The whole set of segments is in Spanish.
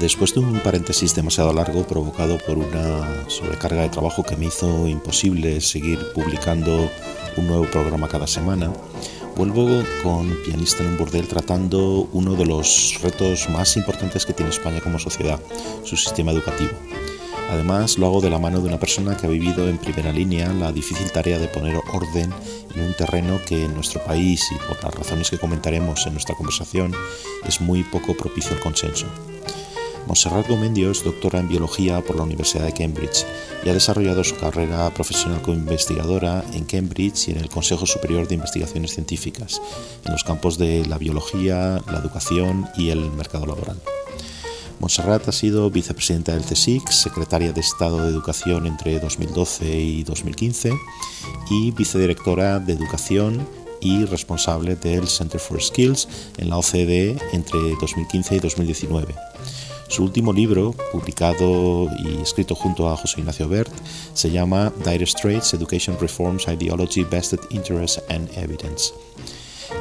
Después de un paréntesis demasiado largo provocado por una sobrecarga de trabajo que me hizo imposible seguir publicando un nuevo programa cada semana, vuelvo con Pianista en un burdel tratando uno de los retos más importantes que tiene España como sociedad, su sistema educativo. Además, lo hago de la mano de una persona que ha vivido en primera línea la difícil tarea de poner orden en un terreno que en nuestro país y por las razones que comentaremos en nuestra conversación es muy poco propicio al consenso. Montserrat Gomendio es doctora en biología por la Universidad de Cambridge y ha desarrollado su carrera profesional como investigadora en Cambridge y en el Consejo Superior de Investigaciones Científicas, en los campos de la biología, la educación y el mercado laboral. Montserrat ha sido vicepresidenta del CSIC, secretaria de Estado de Educación entre 2012 y 2015 y vicedirectora de Educación y responsable del Center for Skills en la OCDE entre 2015 y 2019. Su último libro, publicado y escrito junto a José Ignacio Bert, se llama Dire Straits Education Reforms Ideology, Vested Interest and Evidence.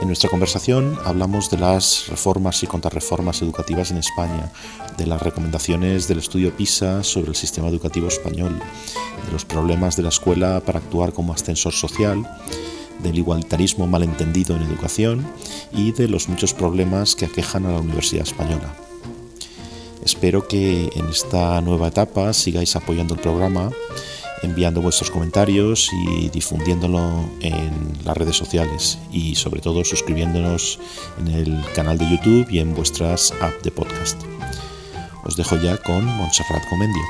En nuestra conversación hablamos de las reformas y contrarreformas educativas en España, de las recomendaciones del estudio PISA sobre el sistema educativo español, de los problemas de la escuela para actuar como ascensor social, del igualitarismo malentendido en educación y de los muchos problemas que aquejan a la Universidad Española. Espero que en esta nueva etapa sigáis apoyando el programa enviando vuestros comentarios y difundiéndolo en las redes sociales y sobre todo suscribiéndonos en el canal de YouTube y en vuestras apps de podcast. Os dejo ya con Montserrat Comendio.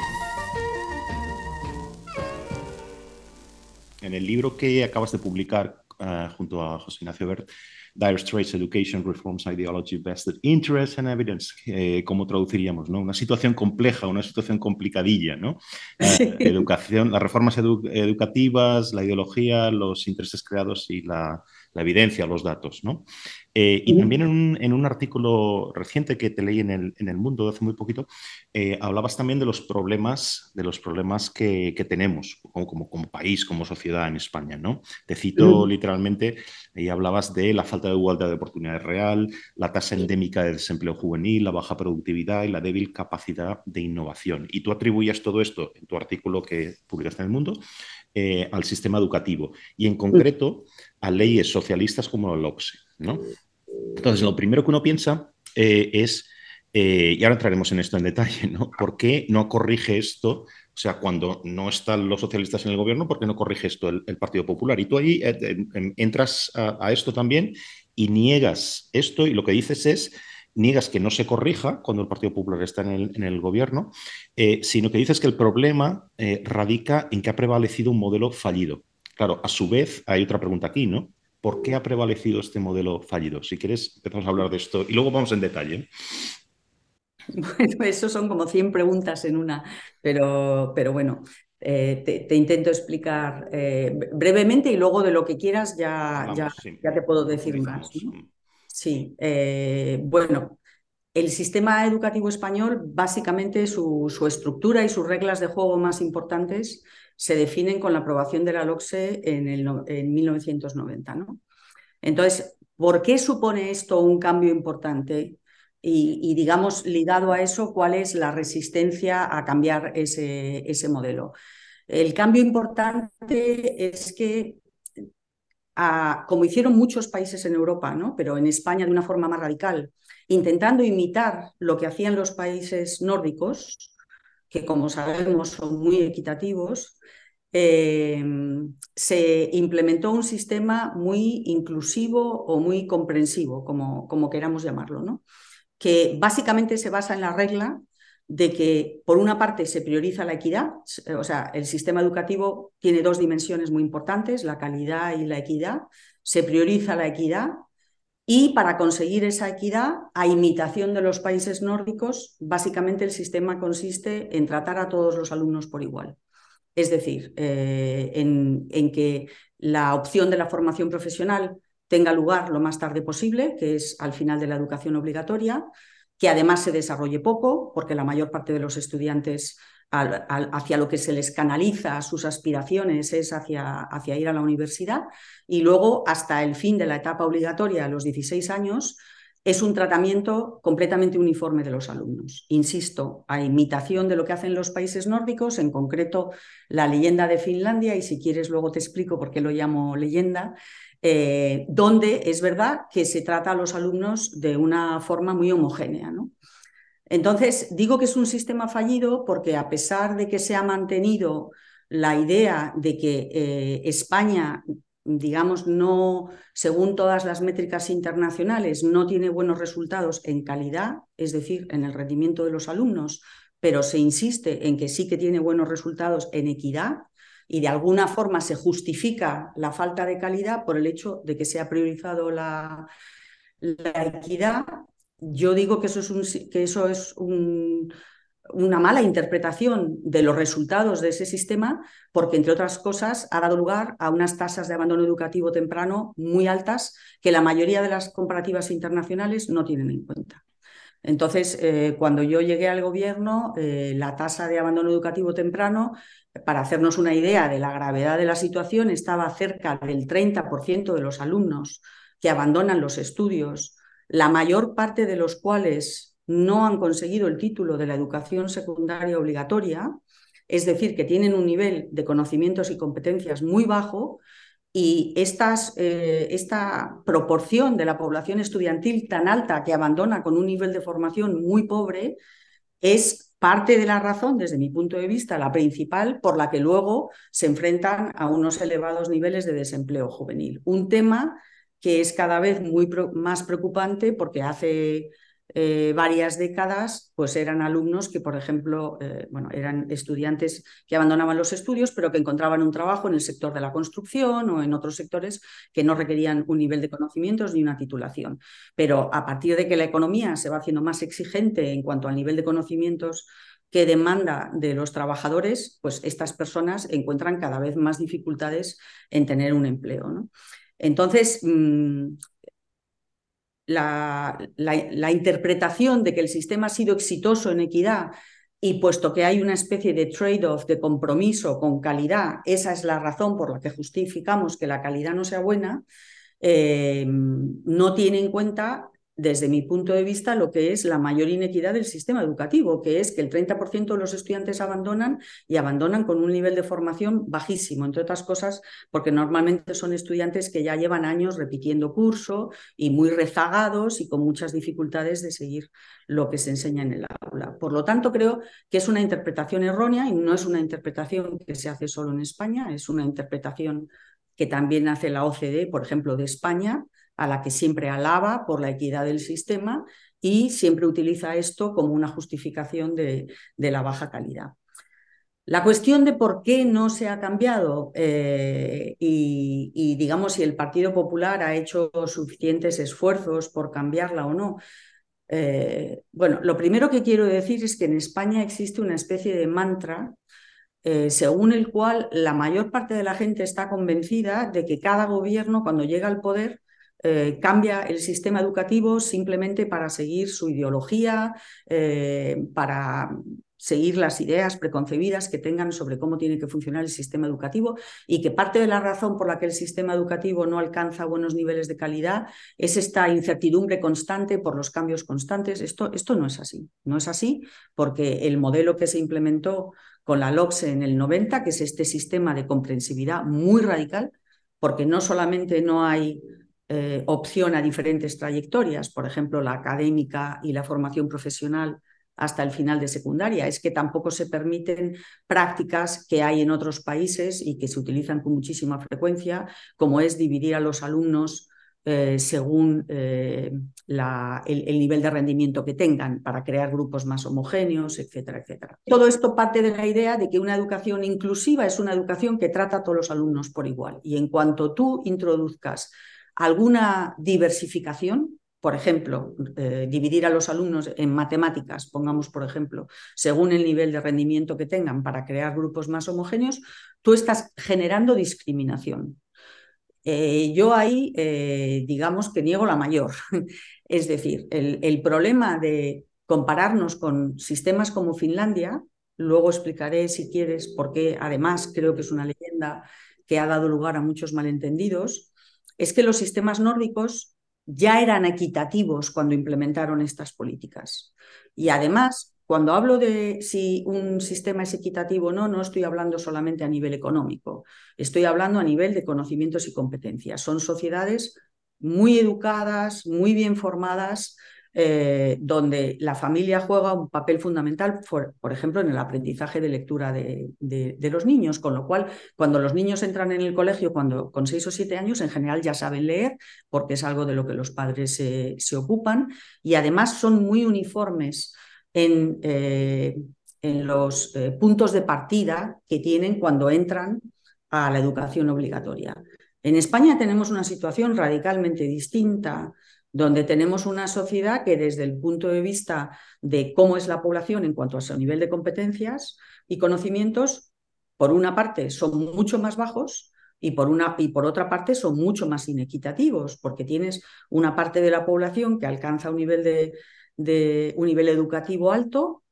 En el libro que acabas de publicar uh, junto a José Ignacio Bert, Dire Straits Education Reforms Ideology Vested Interest and Evidence, eh, ¿cómo traduciríamos? ¿no? Una situación compleja, una situación complicadilla, ¿no? Eh, educación, las reformas educativas, la ideología, los intereses creados y la, la evidencia, los datos. ¿no? Eh, y también en un, artículo reciente que te leí en el, en el Mundo hace muy poquito, eh, hablabas también de los problemas, de los problemas que, que tenemos como, como, como, país, como sociedad en España. ¿no? Te cito literalmente, y hablabas de la falta de igualdad de oportunidades real, la tasa endémica de desempleo juvenil, la baja productividad y la débil capacidad de innovación. Y tú atribuías todo esto en tu artículo que publicaste en el Mundo eh, al sistema educativo y en concreto a leyes socialistas como el OCSE. ¿no? Entonces, lo primero que uno piensa eh, es, eh, y ahora entraremos en esto en detalle, ¿no? ¿Por qué no corrige esto? O sea, cuando no están los socialistas en el gobierno, ¿por qué no corrige esto el, Partido Popular? Y tú ahí entras a, esto también y niegas esto y lo que dices es niegas que no se corrija cuando el Partido Popular está en el, gobierno, eh, sino que dices que el problema eh, radica en que ha prevalecido un modelo fallido. Claro, a su vez hay otra pregunta aquí, ¿no? ¿Por qué ha prevalecido este modelo fallido? Si quieres, empezamos a hablar de esto y luego vamos en detalle. Bueno, eso son como 100 preguntas en una, pero, pero bueno, eh, te, intento explicar brevemente y luego de lo que quieras ya, ya, ya, te puedo decir más. Sí, eh, bueno, el sistema educativo español, básicamente su, estructura y sus reglas de juego más importantes se definen con la aprobación de la LOCSE en, el, en 1990. ¿no? Entonces, ¿por qué supone esto un cambio importante? Y, digamos, ligado a eso, ¿cuál es la resistencia a cambiar ese, ese modelo? El cambio importante es que como hicieron muchos países en Europa, ¿no? pero en España de una forma más radical, intentando imitar lo que hacían los países nórdicos, que como sabemos son muy equitativos, eh, se implementó un sistema muy inclusivo o muy comprensivo, como, como queramos llamarlo, ¿no? Que básicamente se basa en la regla de que, por una parte, se prioriza la equidad, o sea, el sistema educativo tiene dos dimensiones muy importantes, la calidad y la equidad, se prioriza la equidad y para conseguir esa equidad, a imitación de los países nórdicos, básicamente el sistema consiste en tratar a todos los alumnos por igual. Es decir, eh, en que la opción de la formación profesional tenga lugar lo más tarde posible, que es al final de la educación obligatoria, que además se desarrolle poco, porque la mayor parte de los estudiantes hacia lo que se les canaliza sus aspiraciones es hacia, hacia ir a la universidad y luego hasta el fin de la etapa obligatoria a los 16 años es un tratamiento completamente uniforme de los alumnos. Insisto, a imitación de lo que hacen los países nórdicos, en concreto la leyenda de Finlandia, y si quieres luego te explico por qué lo llamo leyenda, eh, donde es verdad que se trata a los alumnos de una forma muy homogénea. ¿no? Entonces, digo que es un sistema fallido porque a pesar de que se ha mantenido la idea de que eh, España digamos, no, según todas las métricas internacionales, no tiene buenos resultados en calidad, es decir, en el rendimiento de los alumnos, pero se insiste en que sí que tiene buenos resultados en equidad y de alguna forma se justifica la falta de calidad por el hecho de que se ha priorizado la, equidad. Yo digo que eso es que eso es un una mala interpretación de los resultados de ese sistema, porque, entre otras cosas, ha dado lugar a unas tasas de abandono educativo temprano muy altas que la mayoría de las comparativas internacionales no tienen en cuenta. Entonces, eh, cuando yo llegué al gobierno, eh, la tasa de abandono educativo temprano, para hacernos una idea de la gravedad de la situación, estaba cerca del 30% de los alumnos que abandonan los estudios, la mayor parte de los cuales no han conseguido el título de la educación secundaria obligatoria, es decir, que tienen un nivel de conocimientos y competencias muy bajo y eh, esta proporción de la población estudiantil tan alta que abandona con un nivel de formación muy pobre es parte de la razón, desde mi punto de vista, la principal por la que luego se enfrentan a unos elevados niveles de desempleo juvenil. Un tema que es cada vez muy más preocupante porque hace eh, varias décadas, pues eran alumnos que, por ejemplo, eh, bueno, eran estudiantes que abandonaban los estudios, pero que encontraban un trabajo en el sector de la construcción o en otros sectores que no requerían un nivel de conocimientos ni una titulación. Pero a partir de que la economía se va haciendo más exigente en cuanto al nivel de conocimientos que demanda de los trabajadores, pues estas personas encuentran cada vez más dificultades en tener un empleo. Entonces, mm, la, la, interpretación de que el sistema ha sido exitoso en equidad y puesto que hay una especie de trade-off de compromiso con calidad, esa es la razón por la que justificamos que la calidad no sea buena, eh, no tiene en cuenta desde mi punto de vista, lo que es la mayor inequidad del sistema educativo, que es que el 30% de los estudiantes abandonan y abandonan con un nivel de formación bajísimo, entre otras cosas, porque normalmente son estudiantes que ya llevan años repitiendo curso y muy rezagados y con muchas dificultades de seguir lo que se enseña en el aula. Por lo tanto, creo que es una interpretación errónea y no es una interpretación que se hace solo en España, es una interpretación que también hace la OCDE, por ejemplo, de España, a la que siempre alaba por la equidad del sistema y siempre utiliza esto como una justificación de, la baja calidad. La cuestión de por qué no se ha cambiado eh, y, digamos, si el Partido Popular ha hecho suficientes esfuerzos por cambiarla o no. Eh, bueno, lo primero que quiero decir es que en España existe una especie de mantra eh, según el cual la mayor parte de la gente está convencida de que cada gobierno, cuando llega al poder, eh, cambia el sistema educativo simplemente para seguir su ideología, eh, para seguir las ideas preconcebidas que tengan sobre cómo tiene que funcionar el sistema educativo y que parte de la razón por la que el sistema educativo no alcanza buenos niveles de calidad es esta incertidumbre constante por los cambios constantes. Esto, esto no es así. No es así porque el modelo que se implementó con la LOCSE en el 90, que es este sistema de comprensividad muy radical, porque no solamente no hay eh, opción a diferentes trayectorias, por ejemplo, la académica y la formación profesional hasta el final de secundaria. Es que tampoco se permiten prácticas que hay en otros países y que se utilizan con muchísima frecuencia, como es dividir a los alumnos eh, según eh, el, nivel de rendimiento que tengan para crear grupos más homogéneos, etcétera, etcétera. Todo esto parte de la idea de que una educación inclusiva es una educación que trata a todos los alumnos por igual. Y en cuanto tú introduzcas alguna diversificación, por ejemplo, eh, dividir a los alumnos en matemáticas, pongamos por ejemplo, según el nivel de rendimiento que tengan para crear grupos más homogéneos, tú estás generando discriminación. Eh, yo ahí, eh, digamos que niego la mayor. es decir, el, el problema de compararnos con sistemas como Finlandia, luego explicaré si quieres, porque además creo que es una leyenda que ha dado lugar a muchos malentendidos, es que los sistemas nórdicos ya eran equitativos cuando implementaron estas políticas. Y además, cuando hablo de si un sistema es equitativo o no, no estoy hablando solamente a nivel económico, estoy hablando a nivel de conocimientos y competencias. Son sociedades muy educadas, muy bien formadas, eh, donde la familia juega un papel fundamental, por, ejemplo, en el aprendizaje de lectura de, los niños, con lo cual, cuando los niños entran en el colegio cuando, con seis o siete años, en general ya saben leer, porque es algo de lo que los padres se ocupan, y además son muy uniformes en, eh, los eh, puntos de partida que tienen cuando entran a la educación obligatoria. En España tenemos una situación radicalmente distinta donde tenemos una sociedad que desde el punto de vista de cómo es la población en cuanto a su nivel de competencias y conocimientos, por una parte son mucho más bajos y por, una, y por otra parte son mucho más inequitativos, porque tienes una parte de la población que alcanza un nivel de, un nivel educativo alto.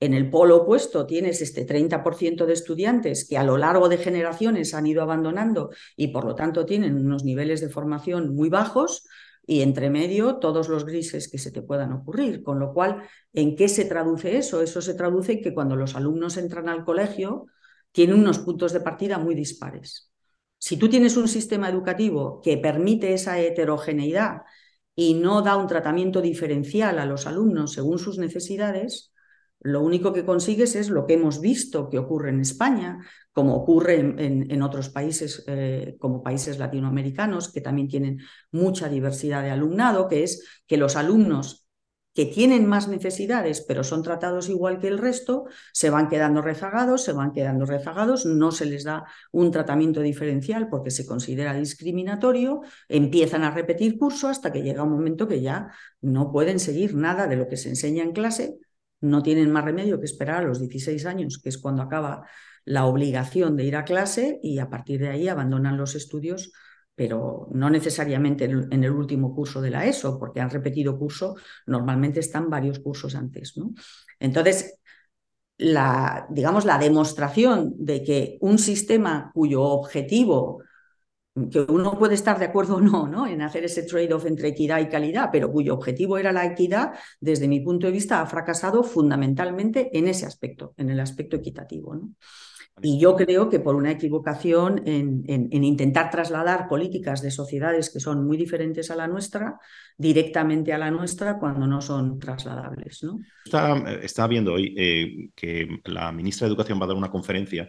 En el polo opuesto tienes este 30% de estudiantes que a lo largo de generaciones han ido abandonando y por lo tanto tienen unos niveles de formación muy bajos y entre medio todos los grises que se te puedan ocurrir. Con lo cual, ¿en qué se traduce eso? Eso se traduce en que cuando los alumnos entran al colegio, tienen unos puntos de partida muy dispares. Si tú tienes un sistema educativo que permite esa heterogeneidad y no da un tratamiento diferencial a los alumnos según sus necesidades, lo único que consigues es lo que hemos visto que ocurre en España, como ocurre en, otros países, eh, como países latinoamericanos, que también tienen mucha diversidad de alumnado, que es que los alumnos que tienen más necesidades, pero son tratados igual que el resto, se van quedando rezagados, se van quedando rezagados, no se les da un tratamiento diferencial porque se considera discriminatorio, empiezan a repetir curso hasta que llega un momento que ya no pueden seguir nada de lo que se enseña en clase, no tienen más remedio que esperar a los 16 años, que es cuando acaba la obligación de ir a clase y a partir de ahí abandonan los estudios, pero no necesariamente en el último curso de la ESO, porque han repetido curso, normalmente están varios cursos antes. ¿no? Entonces, la, digamos, la demostración de que un sistema cuyo objetivo, que uno puede estar de acuerdo o no, ¿no? en hacer ese trade-off entre equidad y calidad, pero cuyo objetivo era la equidad, desde mi punto de vista, ha fracasado fundamentalmente en ese aspecto, en el aspecto equitativo. ¿no? Y yo creo que por una equivocación en, intentar trasladar políticas de sociedades que son muy diferentes a la nuestra directamente a la nuestra cuando no son trasladables. ¿no? Estaba, viendo hoy eh, que la ministra de Educación va a dar una conferencia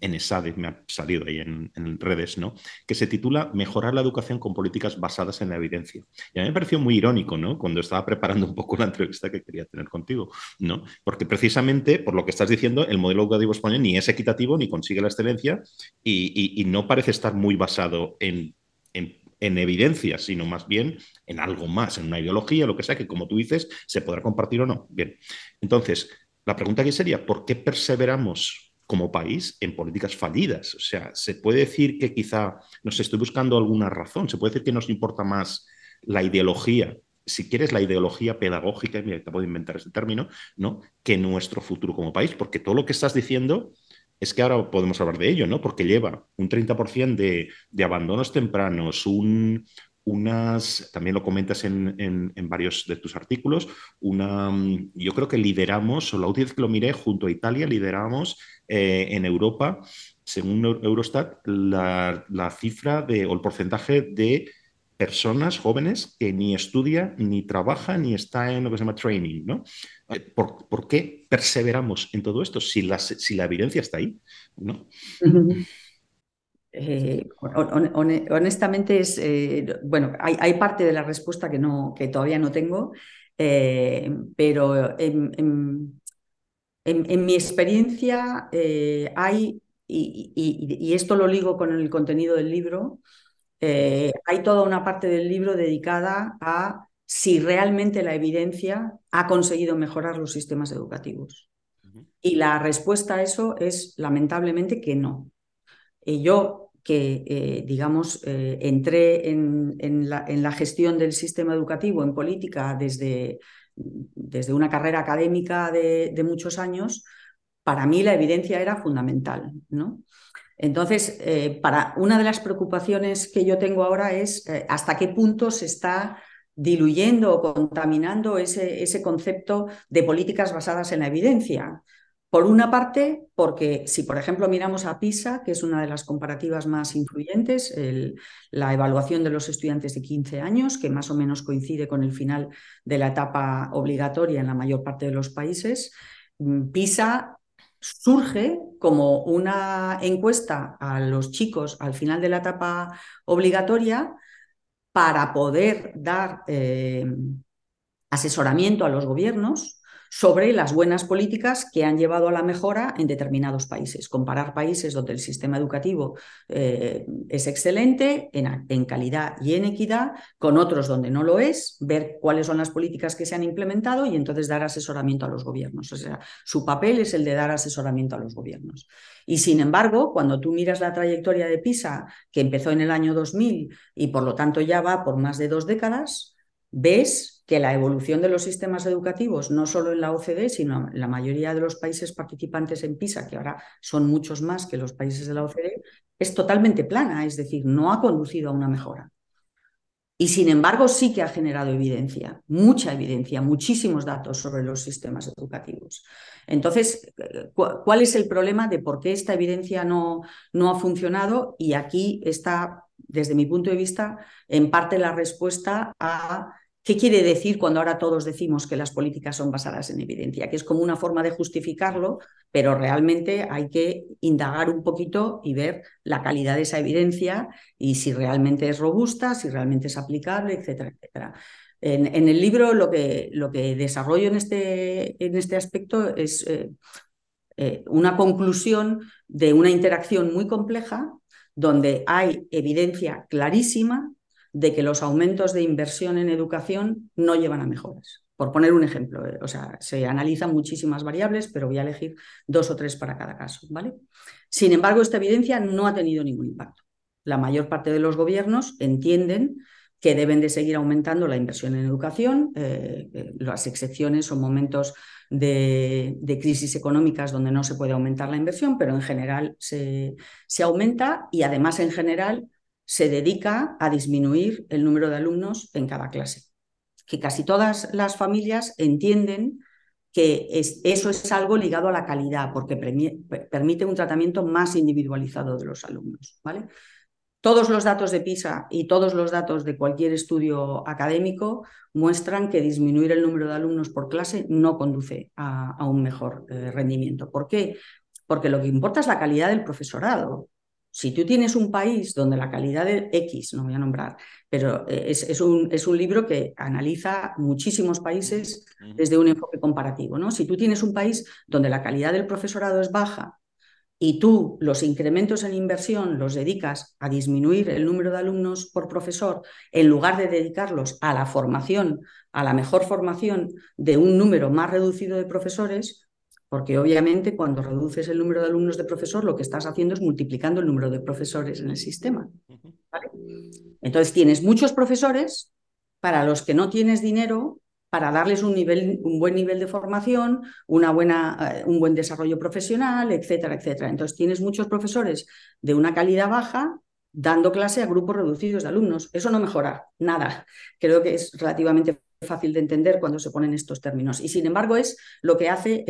en ESADE, me ha salido ahí en, redes, ¿no? que se titula Mejorar la educación con políticas basadas en la evidencia. Y a mí me pareció muy irónico ¿no? cuando estaba preparando un poco la entrevista que quería tener contigo, ¿no? porque precisamente por lo que estás diciendo, el modelo educativo español ni es equitativo ni consigue la excelencia y, no parece estar muy basado en, en en evidencia, sino más bien en algo más, en una ideología, lo que sea, que como tú dices, se podrá compartir o no. Bien, entonces, la pregunta aquí sería, ¿por qué perseveramos como país en políticas fallidas. O sea, se puede decir que quizá nos estoy buscando alguna razón, se puede decir que nos importa más la ideología, si quieres la ideología pedagógica, mira, te puedo inventar ese término, ¿no? que nuestro futuro como país, porque todo lo que estás diciendo es que ahora podemos hablar de ello, ¿no? Porque lleva un 30% de, de abandonos tempranos, un, unas, también lo comentas en, varios de tus artículos, una, yo creo que lideramos, o la última vez que lo miré, junto a Italia, lideramos eh, en Europa, según Eurostat, la, cifra de, o el porcentaje de personas jóvenes que ni estudia, ni trabaja, ni está en lo que se llama training, ¿no? Eh, ¿Por, qué perseveramos en todo esto si la, si la evidencia está ahí? ¿no? Eh, honestamente es, eh, bueno, hay, parte de la respuesta que, no, que todavía no tengo, eh, pero en, mi experiencia hay, y, esto lo ligo con el contenido del libro, hay toda una parte del libro dedicada a si realmente la evidencia ha conseguido mejorar los sistemas educativos. Y la respuesta a eso es lamentablemente que no. Yo que, eh, digamos, eh, entré en, la, gestión del sistema educativo, en política, desde, desde una carrera académica de, muchos años, para mí la evidencia era fundamental. ¿no? Entonces, eh, para una de las preocupaciones que yo tengo ahora es hasta qué punto se está diluyendo o contaminando ese, ese concepto de políticas basadas en la evidencia. Por una parte, porque si por ejemplo miramos a PISA, que es una de las comparativas más influyentes, la evaluación de los estudiantes de 15 años, que más o menos coincide con el final de la etapa obligatoria en la mayor parte de los países, mm, PISA surge como una encuesta a los chicos al final de la etapa obligatoria para poder dar eh, asesoramiento a los gobiernos sobre las buenas políticas que han llevado a la mejora en determinados países. Comparar países donde el sistema educativo eh, es excelente en, calidad y en equidad con otros donde no lo es, ver cuáles son las políticas que se han implementado y entonces dar asesoramiento a los gobiernos. O sea, su papel es el de dar asesoramiento a los gobiernos. Y sin embargo, cuando tú miras la trayectoria de PISA, que empezó en el año 2000 y por lo tanto ya va por más de dos décadas, ves que la evolución de los sistemas educativos, no solo en la OCDE, sino en la mayoría de los países participantes en PISA, que ahora son muchos más que los países de la OCDE, es totalmente plana, es decir, no ha conducido a una mejora. Y sin embargo sí que ha generado evidencia, mucha evidencia, muchísimos datos sobre los sistemas educativos. Entonces, ¿cuál es el problema de por qué esta evidencia no, no ha funcionado? Y aquí está, desde mi punto de vista, en parte la respuesta a ¿Qué quiere decir cuando ahora todos decimos que las políticas son basadas en evidencia? Que es como una forma de justificarlo, pero realmente hay que indagar un poquito y ver la calidad de esa evidencia y si realmente es robusta, si realmente es aplicable, etcétera, etcétera. En, el libro lo que, lo que desarrollo en este, en este aspecto es eh, eh, una conclusión de una interacción muy compleja donde hay evidencia clarísima de que los aumentos de inversión en educación no llevan a mejoras. Por poner un ejemplo, eh, o sea, se analizan muchísimas variables, pero voy a elegir dos o tres para cada caso, ¿vale? Sin embargo, esta evidencia no ha tenido ningún impacto. La mayor parte de los gobiernos entienden que deben de seguir aumentando la inversión en educación. Eh, eh, las excepciones son momentos de, crisis económicas donde no se puede aumentar la inversión, pero en general se, se aumenta y además en general se dedica a disminuir el número de alumnos en cada clase. Que casi todas las familias entienden que eso es algo ligado a la calidad, porque permite un tratamiento más individualizado de los alumnos. ¿vale? Todos los datos de PISA y todos los datos de cualquier estudio académico muestran que disminuir el número de alumnos por clase no conduce a, un mejor eh, rendimiento. ¿Por qué? Porque lo que importa es la calidad del profesorado. Si tú tienes un país donde la calidad de X, no voy a nombrar, pero eh, es, un, es, un, libro que analiza muchísimos países desde un enfoque comparativo. ¿no? Si tú tienes un país donde la calidad del profesorado es baja y tú los incrementos en inversión los dedicas a disminuir el número de alumnos por profesor en lugar de dedicarlos a la formación, a la mejor formación de un número más reducido de profesores, porque obviamente cuando reduces el número de alumnos de profesor, lo que estás haciendo es multiplicando el número de profesores en el sistema. Entonces tienes muchos profesores para los que no tienes dinero para darles un, nivel, un buen nivel de formación, una buena, eh, un buen desarrollo profesional, etcétera, etcétera. Entonces tienes muchos profesores de una calidad baja dando clase a grupos reducidos de alumnos. Eso no mejora nada. Creo que es relativamente fácil de entender cuando se ponen estos términos. Y sin embargo es lo que hace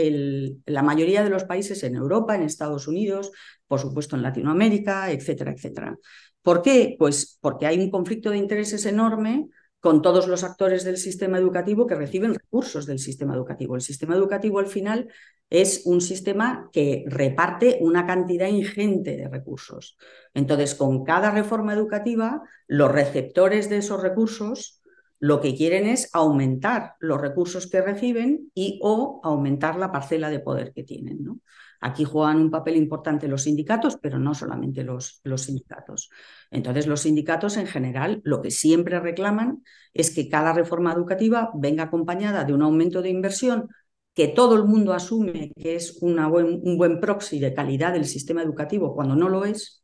la mayoría de los países en Europa, en Estados Unidos, por supuesto en Latinoamérica, etcétera, etcétera. ¿Por qué? Pues porque hay un conflicto de intereses enorme con todos los actores del sistema educativo que reciben recursos del sistema educativo. El sistema educativo al final es un sistema que reparte una cantidad ingente de recursos. Entonces, con cada reforma educativa, los receptores de esos recursos lo que quieren es aumentar los recursos que reciben y o aumentar la parcela de poder que tienen. Aquí juegan un papel importante los sindicatos, pero no solamente los, sindicatos. Entonces, los sindicatos en general lo que siempre reclaman es que cada reforma educativa venga acompañada de un aumento de inversión que todo el mundo asume que es un buen proxy de calidad del sistema educativo cuando no lo es,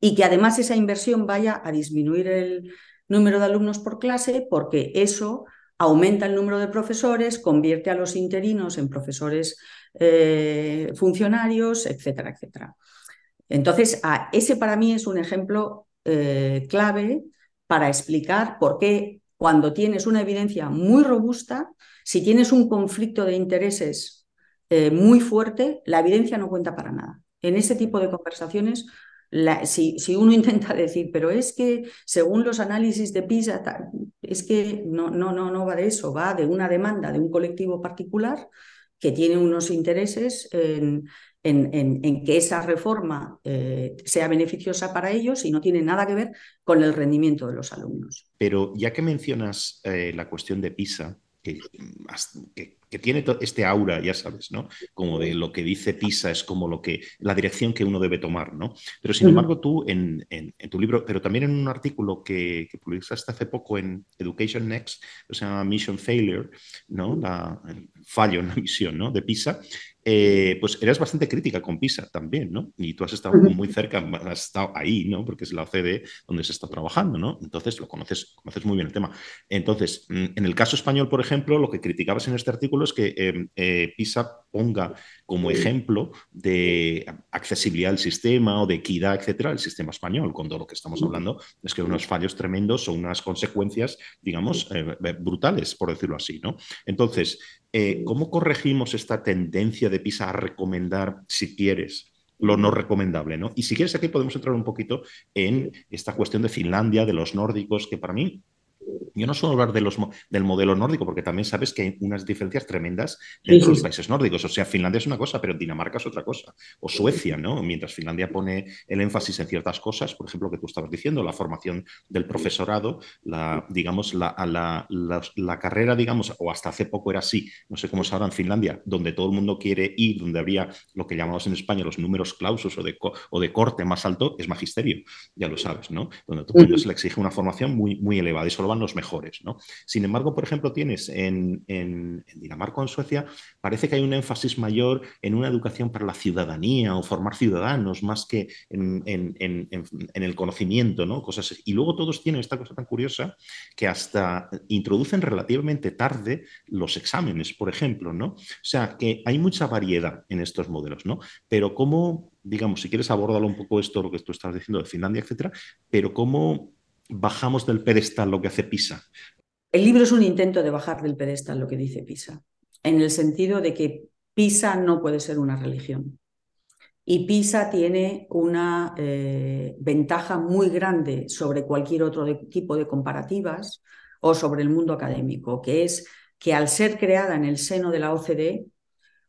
y que además esa inversión vaya a disminuir el, número de alumnos por clase porque eso aumenta el número de profesores, convierte a los interinos en profesores eh, funcionarios, etcétera, etcétera. Entonces, ese para mí es un ejemplo eh, clave para explicar por qué cuando tienes una evidencia muy robusta, si tienes un conflicto de intereses eh, muy fuerte, la evidencia no cuenta para nada. En ese tipo de conversaciones, si, uno intenta decir, pero es que según los análisis de PISA, es que no, no, no, no va de eso, va de una demanda de un colectivo particular que tiene unos intereses en, en, que esa reforma eh, sea beneficiosa para ellos y no tiene nada que ver con el rendimiento de los alumnos. Pero ya que mencionas eh, la cuestión de PISA, que, que, tiene este aura, ya sabes, ¿no? Como de lo que dice PISA es como lo que, la dirección que uno debe tomar, ¿no? Pero sin embargo, tú en, tu libro, pero también en un artículo que, publicaste hace poco en Education Next, que se llama Mission Failure, ¿no? La, el fallo en la misión, ¿no? De PISA, eh, pues eras bastante crítica con PISA también, ¿no? Y tú has estado muy cerca, has estado ahí, ¿no? Porque es la OCDE donde se está trabajando, ¿no? Entonces lo conoces, conoces muy bien el tema. Entonces, mm, en el caso español, por ejemplo, lo que criticabas en este artículo es que em, eh, PISA ponga como ejemplo de accesibilidad al sistema o de equidad, etcétera, el sistema español, cuando lo que estamos hablando es que unos fallos tremendos o unas consecuencias, digamos, eh, brutales, por decirlo así, ¿no? Entonces, ¿cómo corregimos esta tendencia de PISA a recomendar si quieres lo no recomendable, ¿no? Y si quieres aquí podemos entrar un poquito en esta cuestión de Finlandia, de los nórdicos, que para mí yo no suelo hablar de los, del modelo nórdico, porque también sabes que hay unas diferencias tremendas entre los países nórdicos. O sea, Finlandia es una cosa, pero Dinamarca es otra cosa. O Suecia, ¿no? Mientras Finlandia pone el énfasis en ciertas cosas, por ejemplo, que tú estabas diciendo, la formación del profesorado, la, digamos, la, la, la, carrera, digamos, o hasta hace poco era así, no sé cómo es ahora en Finlandia, donde todo el mundo quiere ir, donde habría lo que llamamos en España los números clausos o de, o de corte más alto, es magisterio, ya lo sabes, ¿no? Donde el mundo se le exige una formación muy, muy elevada y solo van los mejores. ¿no? Sin embargo, por ejemplo, tienes en, Dinamarca o en Suecia, parece que hay un énfasis mayor en una educación para la ciudadanía o formar ciudadanos más que en, el conocimiento, ¿no? Cosas Y luego todos tienen esta cosa tan curiosa que hasta introducen relativamente tarde los exámenes, por ejemplo, ¿no? O sea, que hay mucha variedad en estos modelos, ¿no? Pero cómo digamos, si quieres abordarlo un poco esto, lo que tú estás diciendo de Finlandia, etcétera, pero cómo bajamos del pedestal lo que hace Pisa. El libro es un intento de bajar del pedestal lo que dice Pisa, en el sentido de que Pisa no puede ser una religión. Y Pisa tiene una eh, ventaja muy grande sobre cualquier otro tipo de comparativas o sobre el mundo académico, que es que al ser creada en el seno de la OCDE,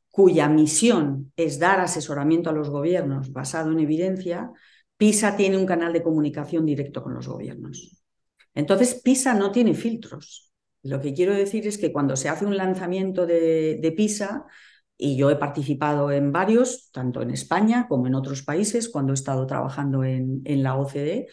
cuya misión es dar asesoramiento a los gobiernos basado en evidencia, PISA tiene un canal de comunicación directo con los gobiernos. Entonces, PISA no tiene filtros. Lo que quiero decir es que cuando se hace un lanzamiento de, PISA, y yo he participado en varios, tanto en España como en otros países, cuando he estado trabajando en, la OCDE,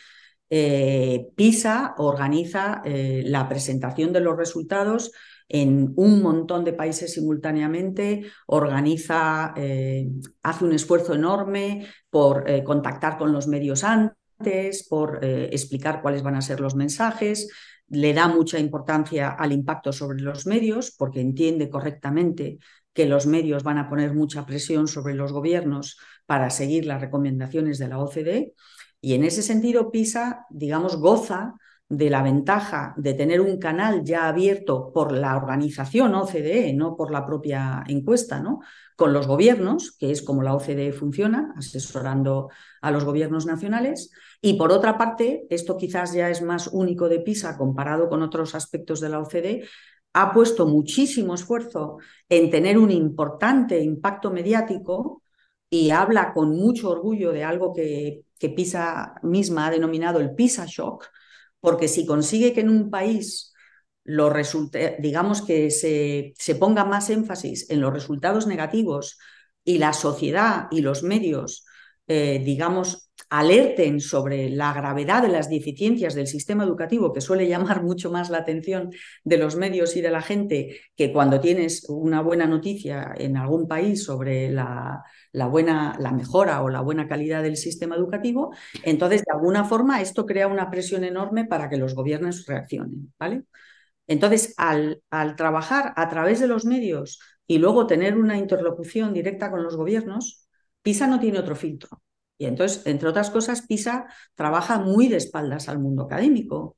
eh, PISA organiza eh, la presentación de los resultados en un montón de países simultáneamente, organiza, eh, hace un esfuerzo enorme por eh, contactar con los medios antes, por eh, explicar cuáles van a ser los mensajes, le da mucha importancia al impacto sobre los medios porque entiende correctamente que los medios van a poner mucha presión sobre los gobiernos para seguir las recomendaciones de la OCDE. Y en ese sentido, PISA, digamos, goza de la ventaja de tener un canal ya abierto por la organización OCDE, no por la propia encuesta, ¿no? con los gobiernos, que es como la OCDE funciona, asesorando a los gobiernos nacionales. Y por otra parte, esto quizás ya es más único de PISA comparado con otros aspectos de la OCDE, ha puesto muchísimo esfuerzo en tener un importante impacto mediático y habla con mucho orgullo de algo que, que PISA misma ha denominado el PISA Shock, porque si consigue que en un país lo digamos que se, se ponga más énfasis en los resultados negativos y la sociedad y los medios, eh, digamos, alerten sobre la gravedad de las deficiencias del sistema educativo, que suele llamar mucho más la atención de los medios y de la gente que cuando tienes una buena noticia en algún país sobre la, buena, la mejora o la buena calidad del sistema educativo, entonces de alguna forma esto crea una presión enorme para que los gobiernos reaccionen, ¿vale? Entonces, al trabajar a través de los medios y luego tener una interlocución directa con los gobiernos, PISA no tiene otro filtro. Y entonces, entre otras cosas, PISA trabaja muy de espaldas al mundo académico.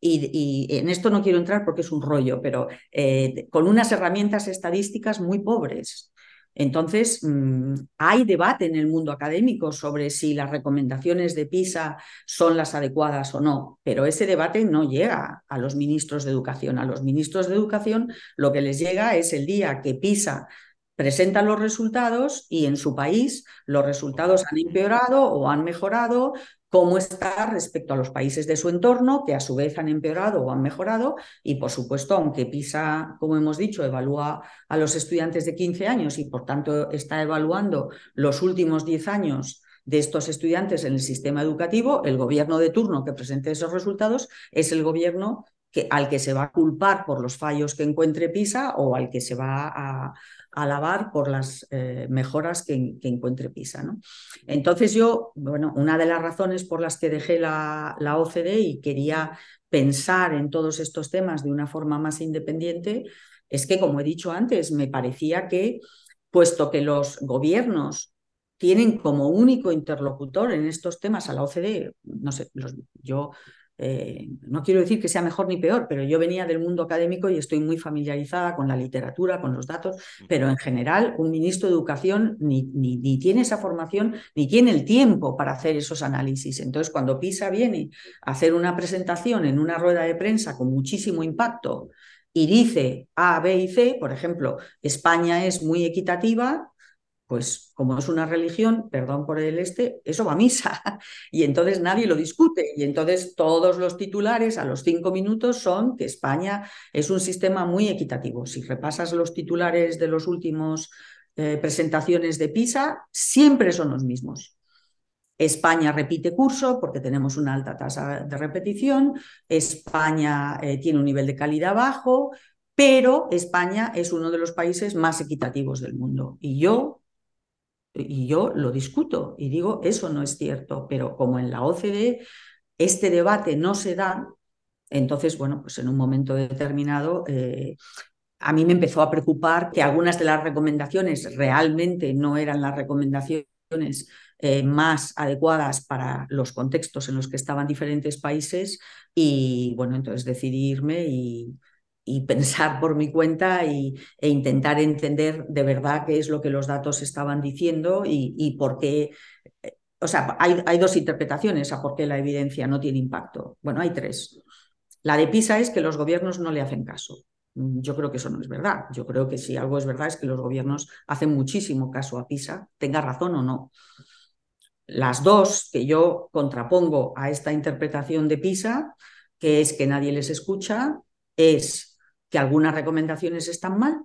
Y, en esto no quiero entrar porque es un rollo, pero eh, con unas herramientas estadísticas muy pobres. Entonces, mm, hay debate en el mundo académico sobre si las recomendaciones de PISA son las adecuadas o no, pero ese debate no llega a los ministros de educación. A los ministros de educación lo que les llega es el día que PISA presenta los resultados y en su país los resultados han empeorado o han mejorado cómo está respecto a los países de su entorno, que a su vez han empeorado o han mejorado. Y, por supuesto, aunque PISA, como hemos dicho, evalúa a los estudiantes de 15 años y, por tanto, está evaluando los últimos 10 años de estos estudiantes en el sistema educativo, el gobierno de turno que presente esos resultados es el gobierno que, al que se va a culpar por los fallos que encuentre PISA o al que se va a, alabar por las eh, mejoras que, encuentre PISA. ¿no? Entonces yo, bueno, una de las razones por las que dejé la, la OCDE y quería pensar en todos estos temas de una forma más independiente es que, como he dicho antes, me parecía que, puesto que los gobiernos tienen como único interlocutor en estos temas a la OCDE, no sé, yo eh, no quiero decir que sea mejor ni peor, pero yo venía del mundo académico y estoy muy familiarizada con la literatura, con los datos, pero en general un ministro de Educación ni, ni, tiene esa formación ni tiene el tiempo para hacer esos análisis. Entonces, cuando PISA viene a hacer una presentación en una rueda de prensa con muchísimo impacto y dice A, B y C, por ejemplo, España es muy equitativa, pues como es una religión, perdón por el este, eso va a misa. Y entonces nadie lo discute. Y entonces todos los titulares a los cinco minutos son que España es un sistema muy equitativo. Si repasas los titulares de los últimos eh, presentaciones de PISA, siempre son los mismos. España repite curso porque tenemos una alta tasa de repetición, España eh, tiene un nivel de calidad bajo, pero España es uno de los países más equitativos del mundo. Y yo y yo lo discuto y digo, eso no es cierto, pero como en la OCDE este debate no se da, entonces, bueno, pues en un momento determinado eh, a mí me empezó a preocupar que algunas de las recomendaciones realmente no eran las recomendaciones eh, más adecuadas para los contextos en los que estaban diferentes países y bueno, entonces decidí irme y, y pensar por mi cuenta y, e intentar entender de verdad qué es lo que los datos estaban diciendo y, por qué. Eh, o sea, hay, hay, dos interpretaciones a por qué la evidencia no tiene impacto. Bueno, hay tres. La de PISA es que los gobiernos no le hacen caso. Mm, yo creo que eso no es verdad. Yo creo que si algo es verdad es que los gobiernos hacen muchísimo caso a PISA, tenga razón o no. Las dos que yo contrapongo a esta interpretación de PISA, que es que nadie les escucha, es que algunas recomendaciones están mal,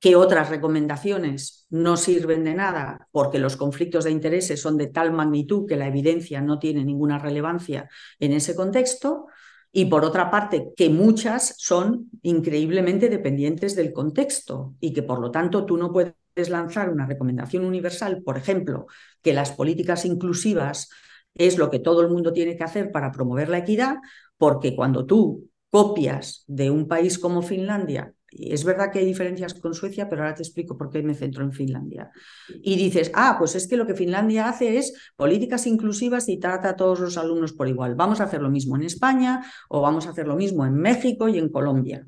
que otras recomendaciones no sirven de nada porque los conflictos de intereses son de tal magnitud que la evidencia no tiene ninguna relevancia en ese contexto, y por otra parte, que muchas son increíblemente dependientes del contexto y que por lo tanto tú no puedes lanzar una recomendación universal, por ejemplo, que las políticas inclusivas es lo que todo el mundo tiene que hacer para promover la equidad, porque cuando tú copias de un país como Finlandia, es verdad que hay diferencias con Suecia, pero ahora te explico por qué me centro en Finlandia. Y dices, ah, pues es que lo que Finlandia hace es políticas inclusivas y trata a todos los alumnos por igual. Vamos a hacer lo mismo en España o vamos a hacer lo mismo en México y en Colombia.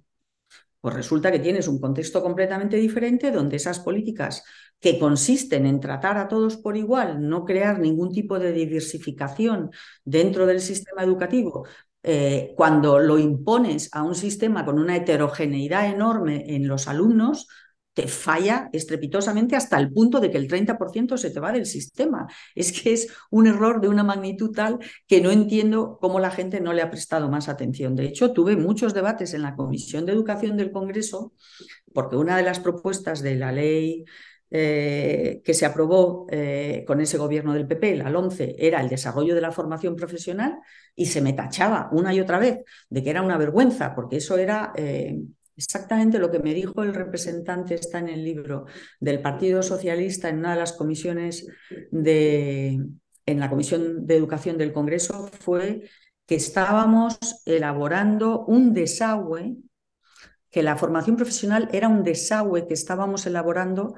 Pues resulta que tienes un contexto completamente diferente donde esas políticas que consisten en tratar a todos por igual, no crear ningún tipo de diversificación dentro del sistema educativo, eh, cuando lo impones a un sistema con una heterogeneidad enorme en los alumnos, te falla estrepitosamente hasta el punto de que el 30% se te va del sistema. Es que es un error de una magnitud tal que no entiendo cómo la gente no le ha prestado más atención. De hecho, tuve muchos debates en la Comisión de Educación del Congreso, porque una de las propuestas de la ley eh, que se aprobó eh, con ese gobierno del PP, la 11, era el desarrollo de la formación profesional y se me tachaba una y otra vez de que era una vergüenza, porque eso era eh, exactamente lo que me dijo el representante, está en el libro, del Partido Socialista en una de las comisiones de, en la Comisión de Educación del Congreso, fue que estábamos elaborando un desagüe que la formación profesional era un desagüe que estábamos elaborando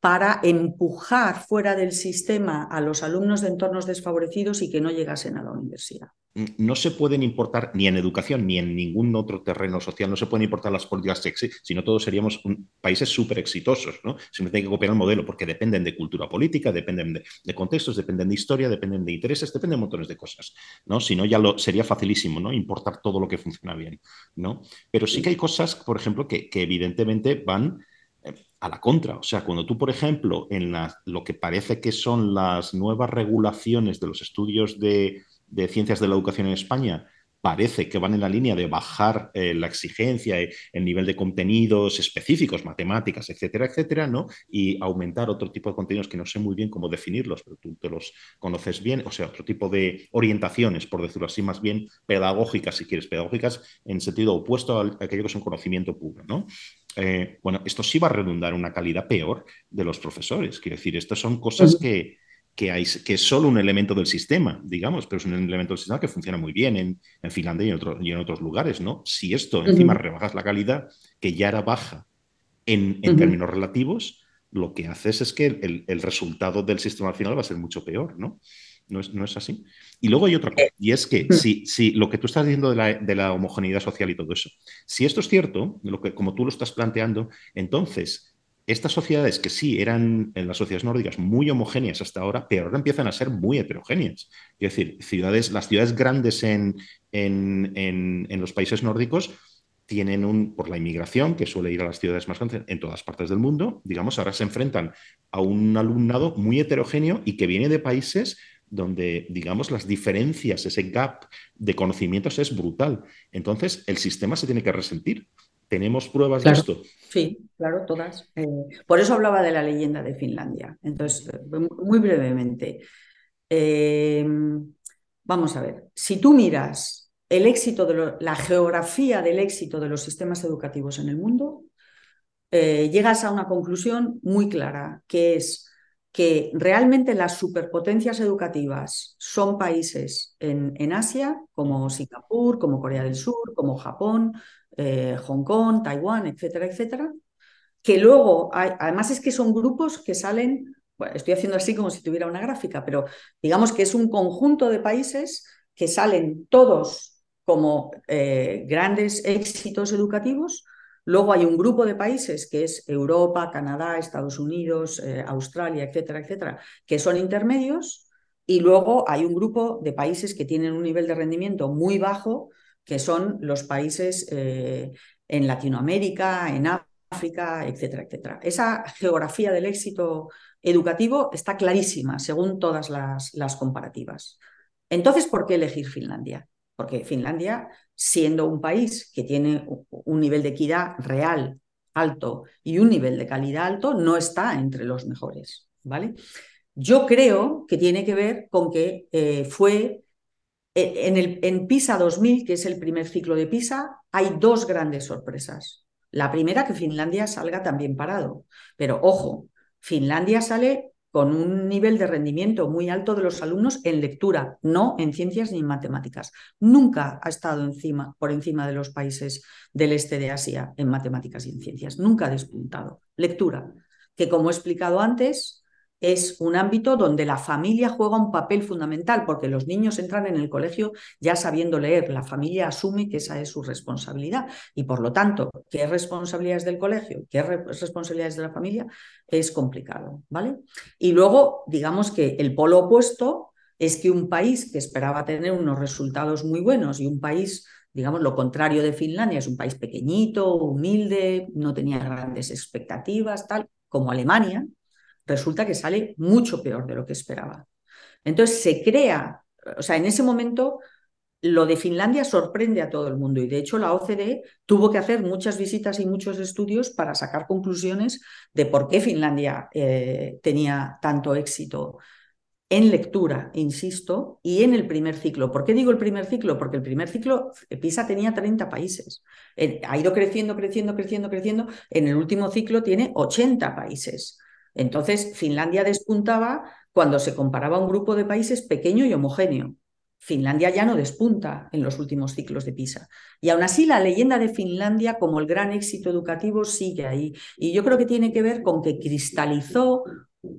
para empujar fuera del sistema a los alumnos de entornos desfavorecidos y que no llegasen a la universidad. No se pueden importar ni en educación ni en ningún otro terreno social, no se pueden importar las políticas sexy, sino todos seríamos países súper exitosos, ¿no? Simplemente hay que copiar el modelo porque dependen de cultura política, dependen de, contextos, dependen de historia, dependen de intereses, dependen de montones de cosas, ¿no? Si no, ya sería facilísimo, ¿no? Importar todo lo que funciona bien, ¿no? Pero sí que hay cosas, por ejemplo, que evidentemente van a la contra. O sea, cuando tú, por ejemplo, en lo que parece que son las nuevas regulaciones de los estudios de, ciencias de la educación en España, parece que van en la línea de bajar eh, la exigencia, eh, el nivel de contenidos específicos, matemáticas, etcétera, etcétera, ¿no? Y aumentar otro tipo de contenidos que no sé muy bien cómo definirlos, pero tú te los conoces bien, o sea, otro tipo de orientaciones, por decirlo así, más bien pedagógicas, si quieres, pedagógicas en sentido opuesto a aquello que es un conocimiento puro, ¿no? Eh, bueno, esto sí va a redundar en una calidad peor de los profesores. Quiero decir, estas son cosas que, que, hay, que es solo un elemento del sistema, digamos, pero es un elemento del sistema que funciona muy bien en, Finlandia y en, y en, otros lugares, ¿no? Si esto encima rebajas la calidad, que ya era baja en, términos relativos, lo que haces es que el, el, resultado del sistema al final va a ser mucho peor, ¿no? ¿No es, así? Y luego hay otra cosa, y es que si, si lo que tú estás diciendo de la, de la, homogeneidad social y todo eso, si esto es cierto, lo que, como tú lo estás planteando, entonces estas sociedades que sí eran en las sociedades nórdicas muy homogéneas hasta ahora, pero ahora empiezan a ser muy heterogéneas. Es decir, ciudades, las ciudades grandes en, en, en, los países nórdicos tienen un, por la inmigración, que suele ir a las ciudades más grandes en todas partes del mundo, digamos, ahora se enfrentan a un alumnado muy heterogéneo y que viene de países donde, digamos, las diferencias, ese gap de conocimientos es brutal. Entonces, el sistema se tiene que resentir. ¿Tenemos pruebas de esto? Sí, claro, todas. Eh, por eso hablaba de la leyenda de Finlandia. Entonces, eh, muy brevemente, eh, vamos a ver, si tú miras el éxito de la geografía del éxito de los sistemas educativos en el mundo, llegas a una conclusión muy clara, que es que realmente las superpotencias educativas son países en, Asia, como Singapur, como Corea del Sur, como Japón, eh, Hong Kong, Taiwán, etcétera, etcétera, que luego, además es que son grupos que salen, estoy haciendo así como si tuviera una gráfica, pero digamos que es un conjunto de países que salen todos como eh, grandes éxitos educativos, Luego hay un grupo de países que es Europa, Canadá, Estados Unidos, eh, Australia, etcétera, etcétera, que son intermedios. Y luego hay un grupo de países que tienen un nivel de rendimiento muy bajo, que son los países eh, en Latinoamérica, en África, etcétera, etcétera. Esa geografía del éxito educativo está clarísima según todas las, las comparativas. Entonces, ¿por qué elegir Finlandia? Porque Finlandia siendo un país que tiene un nivel de equidad real alto y un nivel de calidad alto, no está entre los mejores, ¿vale? Yo creo que tiene que ver con que eh, fue e, en, el, en PISA 2000, que es el primer ciclo de PISA, hay dos grandes sorpresas. La primera, que Finlandia salga también parado. Pero ojo, Finlandia sale con un nivel de rendimiento muy alto de los alumnos en lectura, no en ciencias ni en matemáticas. Nunca ha estado encima, por encima de los países del este de Asia en matemáticas y en ciencias. Nunca ha despuntado. Lectura, que como he explicado antes, es un ámbito donde la familia juega un papel fundamental, porque los niños entran en el colegio ya sabiendo leer, la familia asume que esa es su responsabilidad y por lo tanto, qué responsabilidades del colegio, qué responsabilidades de la familia, es complicado, ¿vale? Y luego, digamos que el polo opuesto es que un país que esperaba tener unos resultados muy buenos y un país digamos, lo contrario de Finlandia, es un país pequeñito, humilde, no tenía grandes expectativas, tal, como Alemania, resulta que sale mucho peor de lo que esperaba. Entonces se crea, o sea, en ese momento lo de Finlandia sorprende a todo el mundo y de hecho la OCDE tuvo que hacer muchas visitas y muchos estudios para sacar conclusiones de por qué Finlandia eh, tenía tanto éxito en lectura, insisto, y en el primer ciclo. ¿Por qué digo el primer ciclo? Porque el primer ciclo, PISA tenía 30 países. Ha ido creciendo, creciendo, creciendo, creciendo. En el último ciclo tiene 80 países. Entonces, Finlandia despuntaba cuando se comparaba a un grupo de países pequeño y homogéneo. Finlandia ya no despunta en los últimos ciclos de PISA. Y aún así la leyenda de Finlandia como el gran éxito educativo sigue ahí. Y yo creo que tiene que ver con que cristalizó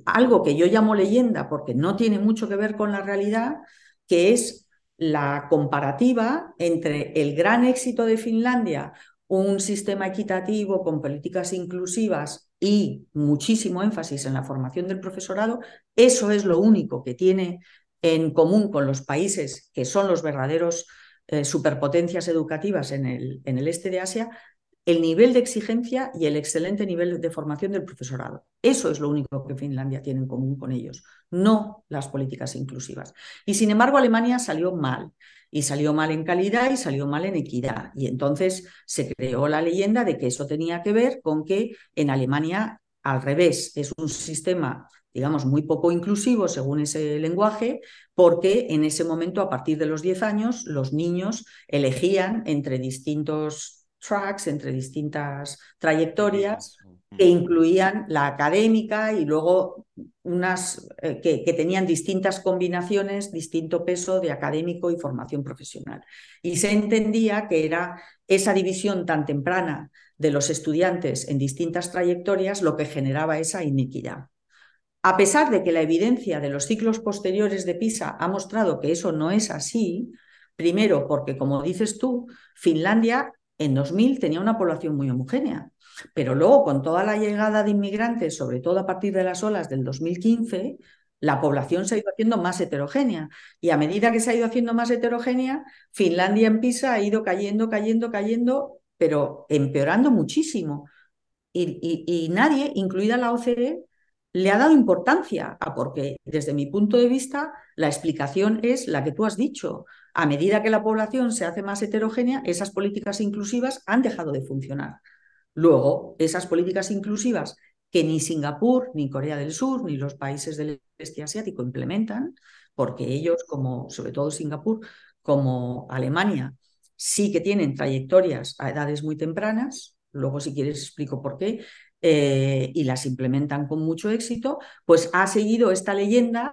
algo que yo llamo leyenda porque no tiene mucho que ver con la realidad, que es la comparativa entre el gran éxito de Finlandia, un sistema equitativo con políticas inclusivas y muchísimo énfasis en la formación del profesorado, eso es lo único que tiene en común con los países que son los verdaderos eh, superpotencias educativas en el, en el este de Asia, el nivel de exigencia y el excelente nivel de formación del profesorado. Eso es lo único que Finlandia tiene en común con ellos, no las políticas inclusivas. Y sin embargo, Alemania salió mal, y salió mal en calidad y salió mal en equidad. Y entonces se creó la leyenda de que eso tenía que ver con que en Alemania, al revés, es un sistema digamos, muy poco inclusivo según ese lenguaje, porque en ese momento, a partir de los 10 años, los niños elegían entre distintos tracks, entre distintas trayectorias que incluían la académica y luego unas eh, que, que, tenían distintas combinaciones, distinto peso de académico y formación profesional. Y se entendía que era esa división tan temprana de los estudiantes en distintas trayectorias lo que generaba esa inequidad. A pesar de que la evidencia de los ciclos posteriores de PISA ha mostrado que eso no es así, primero porque, como dices tú, Finlandia en 2000 tenía una población muy homogénea, pero luego con toda la llegada de inmigrantes, sobre todo a partir de las olas del 2015, la población se ha ido haciendo más heterogénea. Y a medida que se ha ido haciendo más heterogénea, Finlandia en PISA ha ido cayendo, cayendo, cayendo, pero empeorando muchísimo. Y, nadie, incluida la OCDE, le ha dado importancia a porque desde mi punto de vista la explicación es la que tú has dicho. A medida que la población se hace más heterogénea, esas políticas inclusivas han dejado de funcionar. Luego, esas políticas inclusivas que ni Singapur, ni Corea del Sur, ni los países del este asiático implementan, porque ellos, como sobre todo Singapur, como Alemania, sí que tienen trayectorias a edades muy tempranas, luego si quieres explico por qué, eh, y las implementan con mucho éxito, pues ha seguido esta leyenda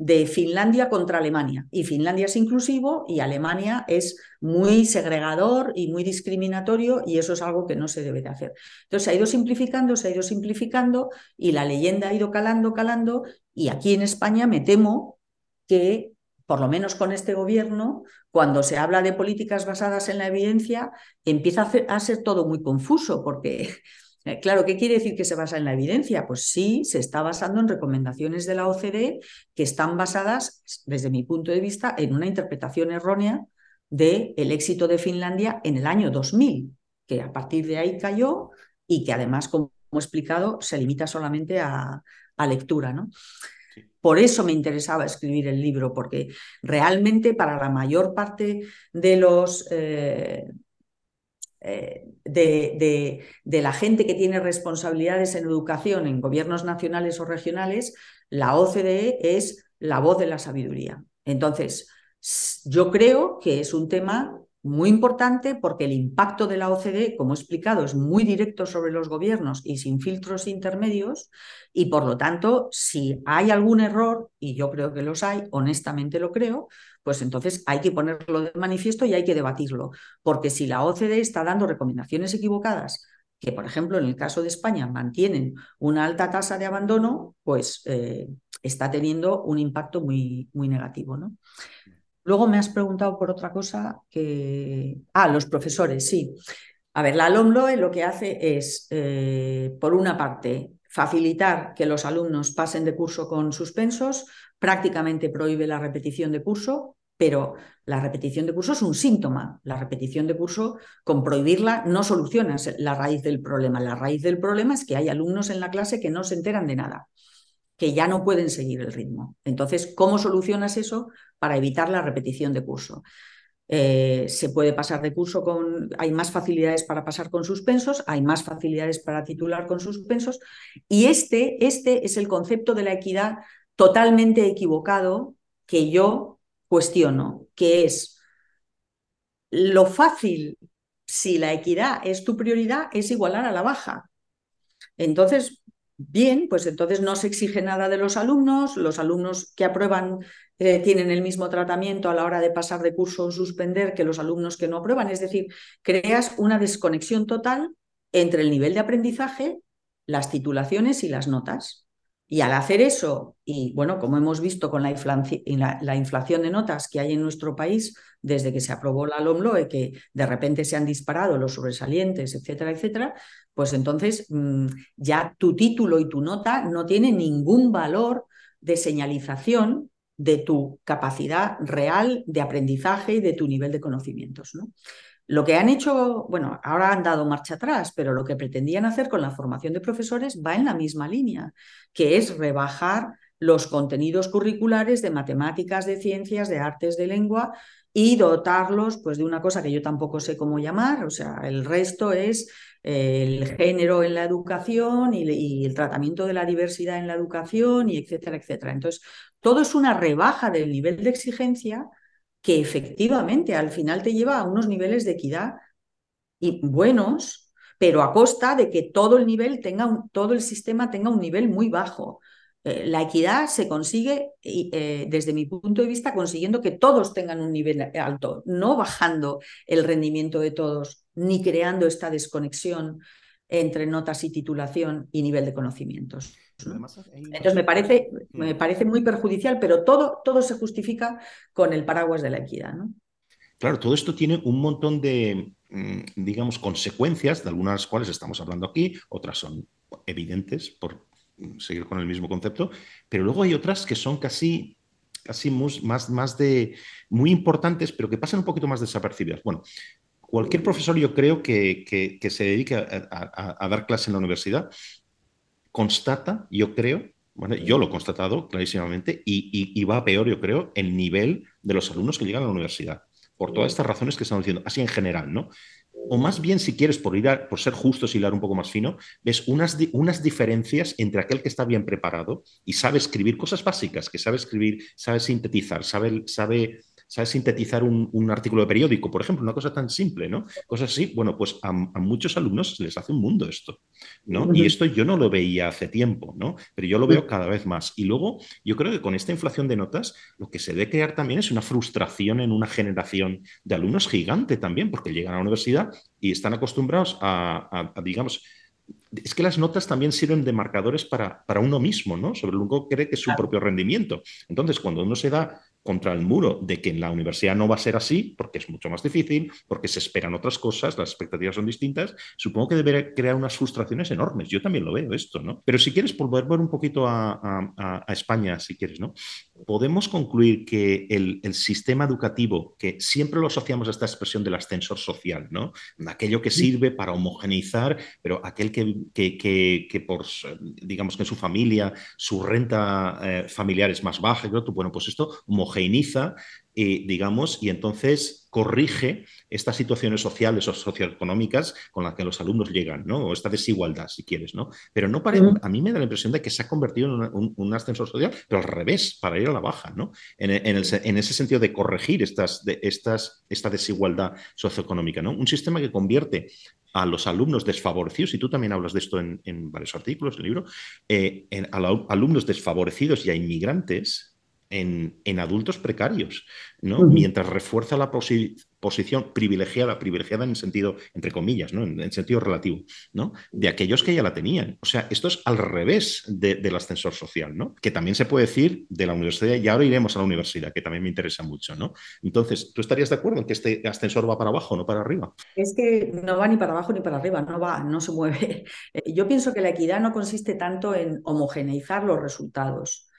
de Finlandia contra Alemania. Y Finlandia es inclusivo y Alemania es muy segregador y muy discriminatorio y eso es algo que no se debe de hacer. Entonces se ha ido simplificando, se ha ido simplificando y la leyenda ha ido calando, calando y aquí en España me temo que por lo menos con este gobierno, cuando se habla de políticas basadas en la evidencia, empieza a, a ser todo muy confuso porque eh, claro, ¿qué quiere decir que se basa en la evidencia? Pues sí, se está basando en recomendaciones de la OCDE que están basadas, desde mi punto de vista, en una interpretación errónea del el éxito de Finlandia en el año 2000, que a partir de ahí cayó y que además, como he explicado, se limita solamente a, lectura. ¿no? Por eso me interesaba escribir el libro, porque realmente para la mayor parte de los, eh, eh, de, la gente que tiene responsabilidades en educación en gobiernos nacionales o regionales, la OCDE es la voz de la sabiduría. Entonces, yo creo que es un tema muy importante porque el impacto de la OCDE, como he explicado, es muy directo sobre los gobiernos y sin filtros intermedios y por lo tanto, si hay algún error, y yo creo que los hay, honestamente lo creo, pues entonces hay que ponerlo de manifiesto y hay que debatirlo, porque si la OCDE está dando recomendaciones equivocadas que, por ejemplo, en el caso de España mantienen una alta tasa de abandono, pues eh, está teniendo un impacto muy, muy negativo. ¿no? Luego me has preguntado por otra cosa que... Ah, los profesores, sí. A ver, la LOMLOE lo que hace es, eh, por una parte, facilitar que los alumnos pasen de curso con suspensos, prácticamente prohíbe la repetición de curso, pero la repetición de curso es un síntoma. La repetición de curso, con prohibirla, no solucionas la raíz del problema. La raíz del problema es que hay alumnos en la clase que no se enteran de nada que ya no pueden seguir el ritmo. Entonces, ¿cómo solucionas eso para evitar la repetición de curso? Eh, se puede pasar de curso con, hay más facilidades para pasar con suspensos, hay más facilidades para titular con suspensos, y este, este es el concepto de la equidad totalmente equivocado que yo cuestiono, que es lo fácil, si la equidad es tu prioridad, es igualar a la baja. Entonces, bien, pues entonces no se exige nada de los alumnos, los alumnos que aprueban eh, tienen el mismo tratamiento a la hora de pasar de curso o suspender que los alumnos que no aprueban, es decir, creas una desconexión total entre el nivel de aprendizaje, las titulaciones y las notas. Y al hacer eso, y bueno, como hemos visto con la, inflación de notas que hay en nuestro país desde que se aprobó la LOMLOE, que de repente se han disparado los sobresalientes, etcétera, etcétera, pues entonces mm, ya tu título y tu nota no tienen ningún valor de señalización de tu capacidad real de aprendizaje y de tu nivel de conocimientos. ¿no? Lo que han hecho, bueno, ahora han dado marcha atrás, pero lo que pretendían hacer con la formación de profesores va en la misma línea, que es rebajar los contenidos curriculares de matemáticas, de ciencias, de artes, de lengua y dotarlos pues de una cosa que yo tampoco sé cómo llamar, o sea, el resto es el género en la educación y, y, el tratamiento de la diversidad en la educación y etcétera, etcétera. Entonces, todo es una rebaja del nivel de exigencia que efectivamente al final te lleva a unos niveles de equidad y buenos, pero a costa de que todo el nivel tenga todo el sistema tenga un nivel muy bajo. Eh, la equidad se consigue, eh, desde mi punto de vista, consiguiendo que todos tengan un nivel alto, no bajando el rendimiento de todos, ni creando esta desconexión entre notas y titulación y nivel de conocimientos. Entonces me parece, me parece muy perjudicial, pero todo, todo se justifica con el paraguas de la equidad. ¿no? Claro, todo esto tiene un montón de, mm, digamos, consecuencias, de algunas cuales estamos hablando aquí, otras son evidentes por seguir con el mismo concepto, pero luego hay otras que son casi, casi más, más de, muy importantes, pero que pasan un poquito más desapercibidas. Bueno, cualquier profesor yo creo que, que, se dedique a, a, dar clase en la universidad constata, yo creo, yo lo he constatado clarísimamente, y, va a peor, yo creo, el nivel de los alumnos que llegan a la universidad, por todas estas razones que estamos diciendo, así en general, ¿no? O más bien, si quieres, por, ir por ser justos y hilar un poco más fino, ves unas, unas diferencias entre aquel que está bien preparado y sabe escribir cosas básicas, que sabe escribir, sabe sintetizar, sabe, sabe ¿sabes? Sintetizar un, artículo de periódico, por ejemplo, una cosa tan simple, ¿no? Cosas así, bueno, pues a, muchos alumnos les hace un mundo esto, ¿no? Y esto yo no lo veía hace tiempo, ¿no? Pero yo lo veo cada vez más. Y luego, yo creo que con esta inflación de notas, lo que se debe crear también es una frustración en una generación de alumnos gigante también, porque llegan a la universidad y están acostumbrados a, digamos, es que las notas también sirven de marcadores para, para uno mismo, ¿no? Sobre lo que cree que es su propio rendimiento. Entonces, cuando uno se da contra el muro de que en la universidad no va a ser así, porque es mucho más difícil, porque se esperan otras cosas, las expectativas son distintas, supongo que debería crear unas frustraciones enormes. Yo también lo veo esto, ¿no? Pero si quieres volver un poquito a, a, España, si quieres, ¿no? Podemos concluir que el, el, sistema educativo, que siempre lo asociamos a esta expresión del ascensor social, ¿no? Aquello que sirve para homogeneizar, pero aquel que, que, que, por, digamos que en su familia, su renta eh, familiar es más baja, bueno, pues esto homogeneiza, eh, digamos, y entonces corrige estas situaciones sociales o socioeconómicas con las que los alumnos llegan, ¿no? O esta desigualdad, si quieres, ¿no? Pero no parece, a mí me da la impresión de que se ha convertido en un, ascensor social, pero al revés, para ir a la baja, ¿no? En, ese sentido de corregir estas, de, estas, esta desigualdad socioeconómica, ¿no? Un sistema que convierte a los alumnos desfavorecidos, y tú también hablas de esto en, varios artículos del libro, eh, a alumnos desfavorecidos y a inmigrantes, en, adultos precarios, ¿no? Mientras refuerza la posición privilegiada, privilegiada en sentido, entre comillas, ¿no? En, sentido relativo, ¿no? De aquellos que ya la tenían. O sea, esto es al revés del ascensor social, ¿no? Que también se puede decir de la universidad, y ahora iremos a la universidad, que también me interesa mucho, ¿no? Entonces, ¿tú estarías de acuerdo en que este ascensor va para abajo, no para arriba? Es que no va ni para abajo ni para arriba, no va, no se mueve. Yo pienso que la equidad no consiste tanto en homogeneizar los resultados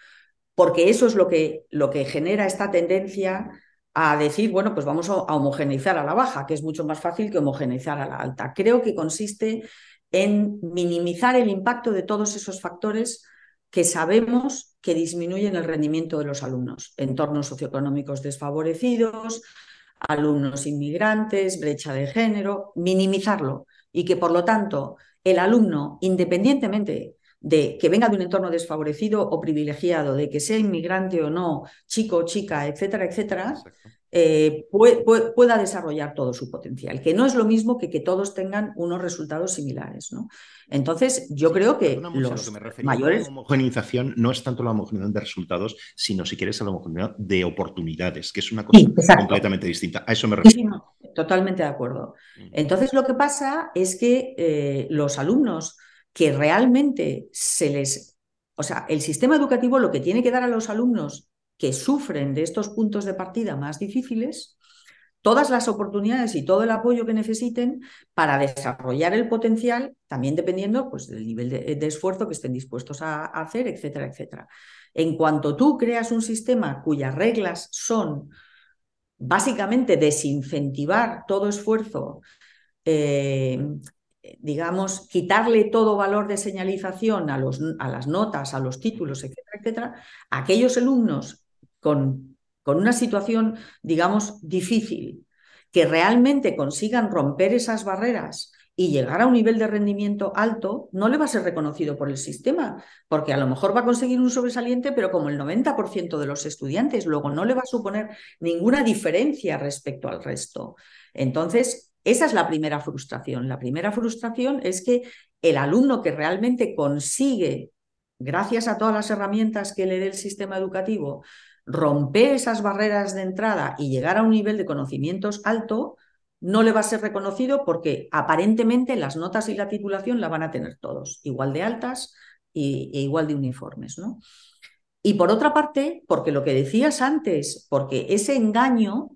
porque eso es lo que, lo que genera esta tendencia a decir, bueno, pues vamos a homogeneizar a la baja, que es mucho más fácil que homogeneizar a la alta. Creo que consiste en minimizar el impacto de todos esos factores que sabemos que disminuyen el rendimiento de los alumnos, entornos socioeconómicos desfavorecidos, alumnos inmigrantes, brecha de género, minimizarlo y que por lo tanto el alumno, independientemente de que venga de un entorno desfavorecido o privilegiado, de que sea inmigrante o no, chico o chica, etcétera, etcétera, eh, pueda desarrollar todo su potencial, que no es lo mismo que que todos tengan unos resultados similares. ¿no? Entonces, yo creo que los mayores... La homogenización no es tanto la homogenización de resultados, sino si quieres la homogenización de oportunidades, que es una cosa completamente distinta. A eso me refiero. totalmente de acuerdo. Mm. Entonces, lo que pasa es que eh, los alumnos que realmente se les... O sea, el sistema educativo lo que tiene que dar a los alumnos que sufren de estos puntos de partida más difíciles todas las oportunidades y todo el apoyo que necesiten para desarrollar el potencial, también dependiendo pues, del nivel de, esfuerzo que estén dispuestos a, hacer, etcétera, etcétera. En cuanto tú creas un sistema cuyas reglas son básicamente desincentivar todo esfuerzo, eh, digamos, quitarle todo valor de señalización a, los, a las notas, a los títulos, etcétera, etcétera, aquellos alumnos con, con una situación, digamos, difícil, que realmente consigan romper esas barreras y llegar a un nivel de rendimiento alto, no le va a ser reconocido por el sistema, porque a lo mejor va a conseguir un sobresaliente, pero como el 90% de los estudiantes, luego no le va a suponer ninguna diferencia respecto al resto. Entonces, esa es la primera frustración. La primera frustración es que el alumno que realmente consigue, gracias a todas las herramientas que le dé el sistema educativo, romper esas barreras de entrada y llegar a un nivel de conocimientos alto, no le va a ser reconocido porque aparentemente las notas y la titulación la van a tener todos, igual de altas y, e igual de uniformes. ¿no? Y por otra parte, porque lo que decías antes, porque ese engaño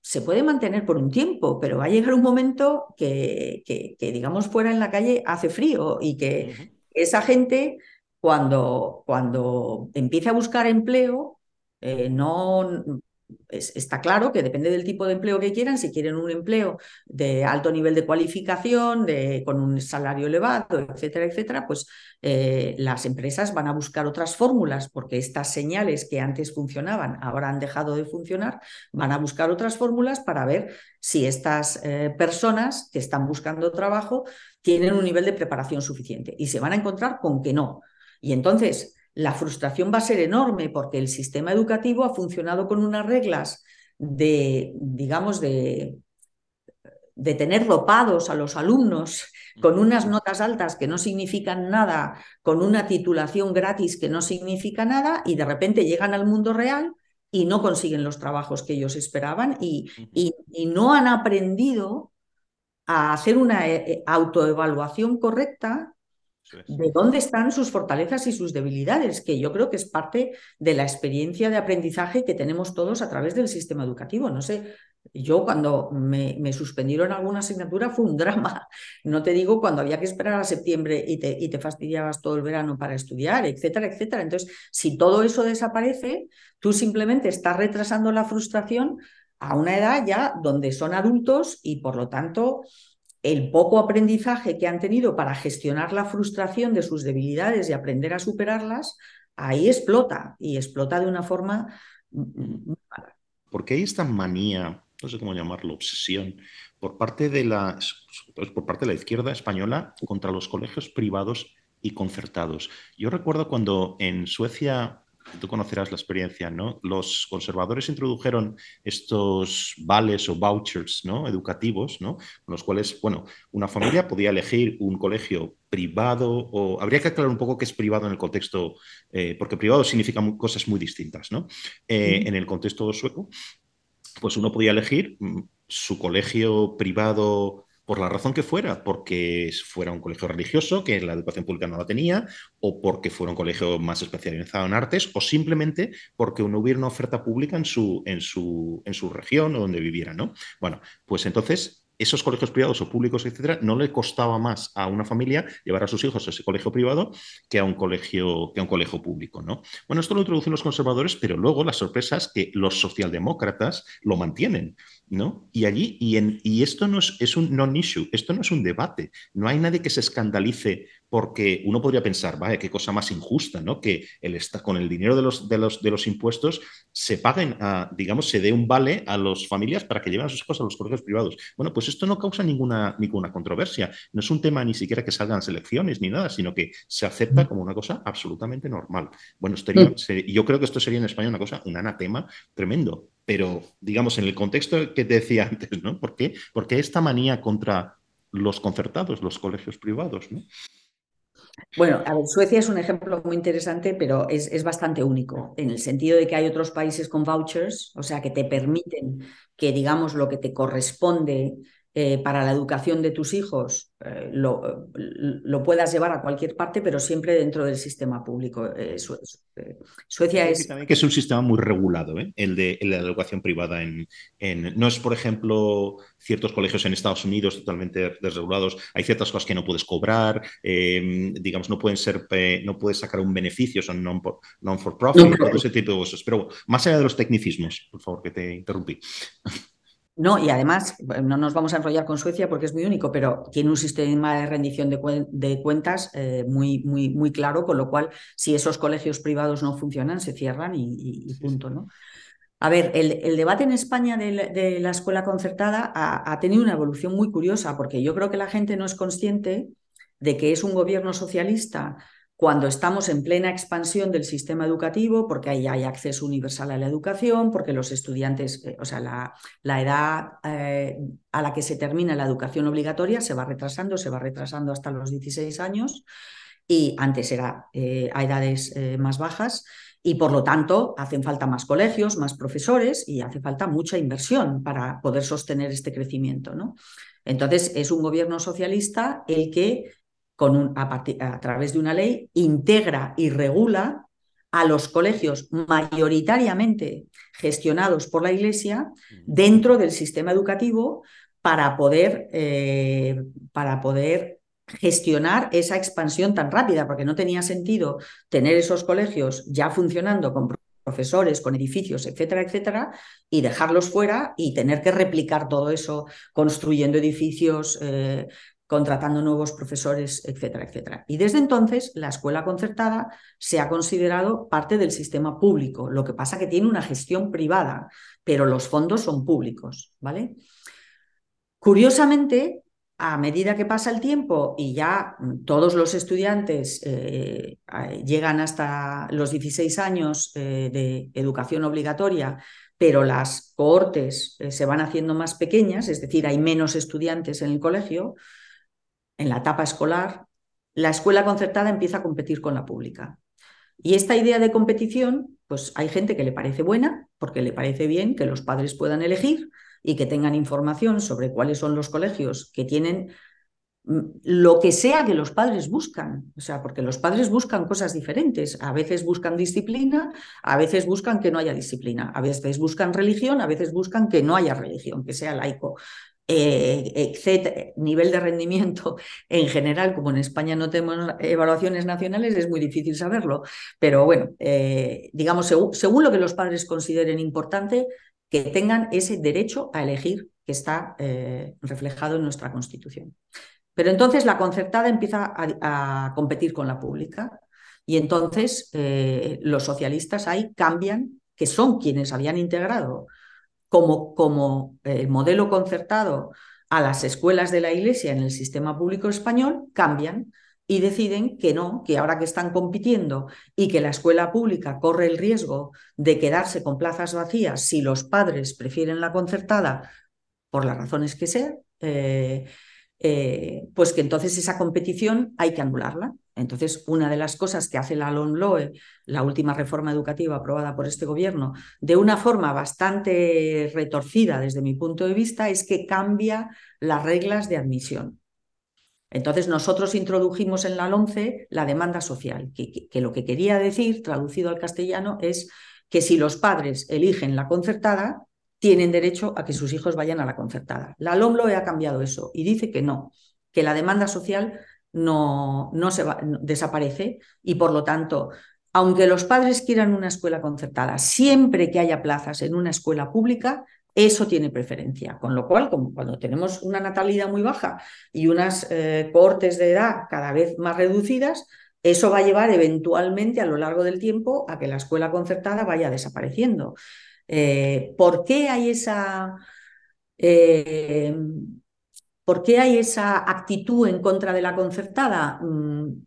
se puede mantener por un tiempo, pero va a llegar un momento que, que, digamos, fuera en la calle hace frío y que esa gente cuando, cuando empiece a buscar empleo, eh, no, está claro que depende del tipo de empleo que quieran, si quieren un empleo de alto nivel de cualificación, de, con un salario elevado, etcétera, etcétera, pues eh, las empresas van a buscar otras fórmulas porque estas señales que antes funcionaban ahora han dejado de funcionar, van a buscar otras fórmulas para ver si estas eh, personas que están buscando trabajo tienen un nivel de preparación suficiente y se van a encontrar con que no. Y entonces la frustración va a ser enorme porque el sistema educativo ha funcionado con unas reglas de, digamos, de, de tener ropados a los alumnos con unas notas altas que no significan nada, con una titulación gratis que no significa nada, y de repente llegan al mundo real y no consiguen los trabajos que ellos esperaban y, y no han aprendido a hacer una eh, eh, autoevaluación correcta de dónde están sus fortalezas y sus debilidades, que yo creo que es parte de la experiencia de aprendizaje que tenemos todos a través del sistema educativo. No sé, yo cuando me, suspendieron alguna asignatura fue un drama. No te digo cuando había que esperar a septiembre y te, y te fastidiabas todo el verano para estudiar, etcétera, etcétera. Entonces, si todo eso desaparece, tú simplemente estás retrasando la frustración a una edad ya donde son adultos y por lo tanto el poco aprendizaje que han tenido para gestionar la frustración de sus debilidades y aprender a superarlas, ahí explota y explota de una forma mala. Porque hay esta manía, no sé cómo llamarlo, obsesión, por parte de la, pues, por parte de la izquierda española contra los colegios privados y concertados. Yo recuerdo cuando en Suecia tú conocerás la experiencia, ¿no? Los conservadores introdujeron estos vales o vouchers, ¿no? Educativos, ¿no? Con los cuales, bueno, una familia podía elegir un colegio privado o habría que aclarar un poco qué es privado en el contexto, eh, porque privado significa cosas muy distintas, ¿no? Eh, en el contexto sueco, pues uno podía elegir mm, su colegio privado por la razón que fuera, porque fuera un colegio religioso, que la educación pública no la tenía, o porque fuera un colegio más especializado en artes, o simplemente porque no hubiera una oferta pública en su, en su, en su región o donde viviera, ¿no? Bueno, pues entonces esos colegios privados o públicos, etcétera, no le costaba más a una familia llevar a sus hijos a ese colegio privado que a un colegio, que a un colegio público, ¿no? Bueno, esto lo introducen los conservadores, pero luego la sorpresa es que los socialdemócratas lo mantienen. ¿No? Y allí, y, en, y esto no es, es un non-issue, esto no es un debate, no hay nadie que se escandalice porque uno podría pensar, vaya, qué cosa más injusta, ¿no? Que el, con el dinero de los, de, los, de los impuestos se paguen, a, digamos, se dé un vale a las familias para que lleven a sus hijos a los colegios privados. Bueno, pues esto no causa ninguna, ninguna controversia, no es un tema ni siquiera que salgan elecciones ni nada, sino que se acepta como una cosa absolutamente normal. Bueno, yo creo que esto sería en España una cosa, un anatema tremendo, pero digamos en el contexto que te decía antes, ¿no? ¿Por qué? Porque esta manía contra los concertados, los colegios privados, ¿no? Bueno, a ver, Suecia es un ejemplo muy interesante, pero es, bastante único, en el sentido de que hay otros países con vouchers, o sea, que te permiten que, digamos, lo que te corresponde eh, para la educación de tus hijos eh, lo, lo, puedas llevar a cualquier parte, pero siempre dentro del sistema público. Eh, Suecia es... También que es un sistema muy regulado, el de, la educación privada. En, en, no es, por ejemplo, ciertos colegios en Estados Unidos totalmente desregulados. Hay ciertas cosas que no puedes cobrar, em, digamos, no pueden ser, no puedes sacar un beneficio, son non-for-profit, no, ese tipo de cosas. Pero más allá de los tecnicismos, por favor, que te interrumpí. No, y además, no nos vamos a enrollar con Suecia porque es muy único, pero tiene un sistema de rendición de, cuentas eh, muy, muy, muy claro, con lo cual, si esos colegios privados no funcionan, se cierran y, punto, ¿no? A ver, el, debate en España de la, escuela concertada ha, tenido una evolución muy curiosa, porque yo creo que la gente no es consciente de que es un gobierno socialista cuando estamos en plena expansión del sistema educativo, porque ahí hay acceso universal a la educación, porque los estudiantes, eh, o sea, la, edad eh, a la que se termina la educación obligatoria se va retrasando, se va retrasando hasta los 16 años y antes era eh, a edades más bajas y por lo tanto hacen falta más colegios, más profesores y hace falta mucha inversión para poder sostener este crecimiento. ¿no? Entonces es un gobierno socialista el que a, través de una ley, integra y regula a los colegios mayoritariamente gestionados por la Iglesia dentro del sistema educativo para poder, eh, para poder gestionar esa expansión tan rápida, porque no tenía sentido tener esos colegios ya funcionando con profesores, con edificios, etcétera, etcétera, y dejarlos fuera y tener que replicar todo eso construyendo edificios, eh, contratando nuevos profesores, etcétera, etcétera. Y desde entonces la escuela concertada se ha considerado parte del sistema público, lo que pasa que tiene una gestión privada, pero los fondos son públicos, ¿vale? Curiosamente, a medida que pasa el tiempo y ya todos los estudiantes eh, llegan hasta los 16 años eh, de educación obligatoria, pero las cohortes eh, se van haciendo más pequeñas, es decir, hay menos estudiantes en el colegio, en la etapa escolar, la escuela concertada empieza a competir con la pública. Y esta idea de competición, pues hay gente que le parece buena, porque le parece bien que los padres puedan elegir y que tengan información sobre cuáles son los colegios que tienen mm, lo que sea que los padres buscan, o sea, porque los padres buscan cosas diferentes, a veces buscan disciplina, a veces buscan que no haya disciplina, a veces buscan religión, a veces buscan que no haya religión, que sea laico eh, nivel de rendimiento en general, como en España no tenemos evaluaciones nacionales, es muy difícil saberlo. Pero bueno, eh, digamos, según, lo que los padres consideren importante, que tengan ese derecho a elegir que está eh, reflejado en nuestra Constitución. Pero entonces la concertada empieza a, competir con la pública y entonces los socialistas ahí cambian, que son quienes habían integrado como, como el modelo concertado a las escuelas de la Iglesia en el sistema público español, cambian y deciden que no, que ahora que están compitiendo y que la escuela pública corre el riesgo de quedarse con plazas vacías si los padres prefieren la concertada, por las razones que sean, eh, eh, pues que entonces esa competición hay que anularla. Entonces, una de las cosas que hace la LONLOE, la última reforma educativa aprobada por este gobierno, de una forma bastante retorcida desde mi punto de vista, es que cambia las reglas de admisión. Entonces, nosotros introdujimos en la LONCE la demanda social, que, lo que quería decir, traducido al castellano, es que si los padres eligen la concertada, tienen derecho a que sus hijos vayan a la concertada. La LOMLOE ha cambiado eso y dice que no, que la demanda social no, no se desaparece y por lo tanto, aunque los padres quieran una escuela concertada, siempre que haya plazas en una escuela pública, eso tiene preferencia. Con lo cual, como cuando tenemos una natalidad muy baja y unas eh, cortes de edad cada vez más reducidas, eso va a llevar eventualmente a lo largo del tiempo a que la escuela concertada vaya desapareciendo. Eh, ¿Por qué hay esa... Eh, ¿Por qué hay esa actitud en contra de la concertada? Mm,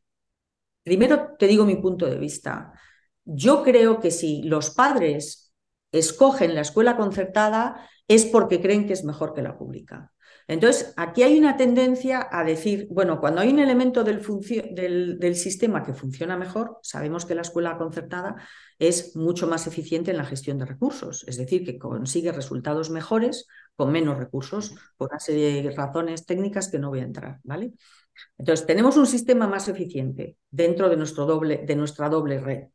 primero te digo mi punto de vista. Yo creo que si los padres escogen la escuela concertada es porque creen que es mejor que la pública. Entonces, aquí hay una tendencia a decir, bueno, cuando hay un elemento del, del, sistema que funciona mejor, sabemos que la escuela concertada es mucho más eficiente en la gestión de recursos, es decir, que consigue resultados mejores con menos recursos por una serie de razones técnicas que no voy a entrar, ¿vale? Entonces, tenemos un sistema más eficiente dentro de, nuestro doble, de nuestra doble red.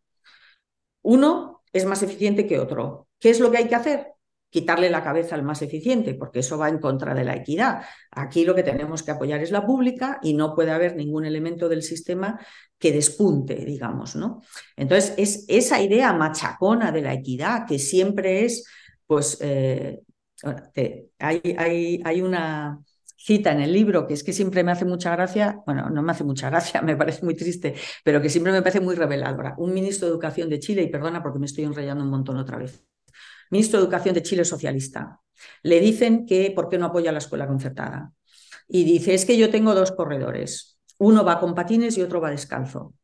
Uno es más eficiente que otro. ¿Qué es lo que hay que hacer? quitarle la cabeza al más eficiente, porque eso va en contra de la equidad. Aquí lo que tenemos que apoyar es la pública y no puede haber ningún elemento del sistema que despunte, digamos, ¿no? Entonces, es esa idea machacona de la equidad que siempre es, pues, eh, hay, hay, una cita en el libro que es que siempre me hace mucha gracia, bueno, no me hace mucha gracia, me parece muy triste, pero que siempre me parece muy reveladora. Un ministro de Educación de Chile, y perdona porque me estoy enrollando un montón otra vez, ministro de Educación de Chile socialista. Le dicen que por qué no apoya la escuela concertada. Y dice, es que yo tengo dos corredores. Uno va con patines y otro va descalzo.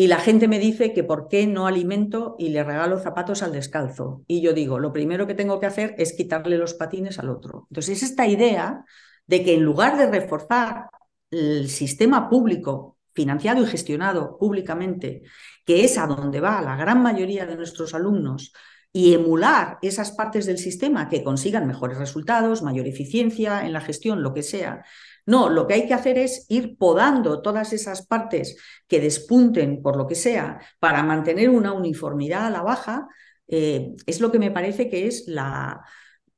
Y la gente me dice que por qué no alimento y le regalo zapatos al descalzo. Y yo digo, lo primero que tengo que hacer es quitarle los patines al otro. Entonces, es esta idea de que en lugar de reforzar el sistema público financiado y gestionado públicamente, que es a donde va la gran mayoría de nuestros alumnos, y emular esas partes del sistema que consigan mejores resultados, mayor eficiencia en la gestión, lo que sea. No, lo que hay que hacer es ir podando todas esas partes que despunten por lo que sea para mantener una uniformidad a la baja. Eh, es lo que me parece que es la,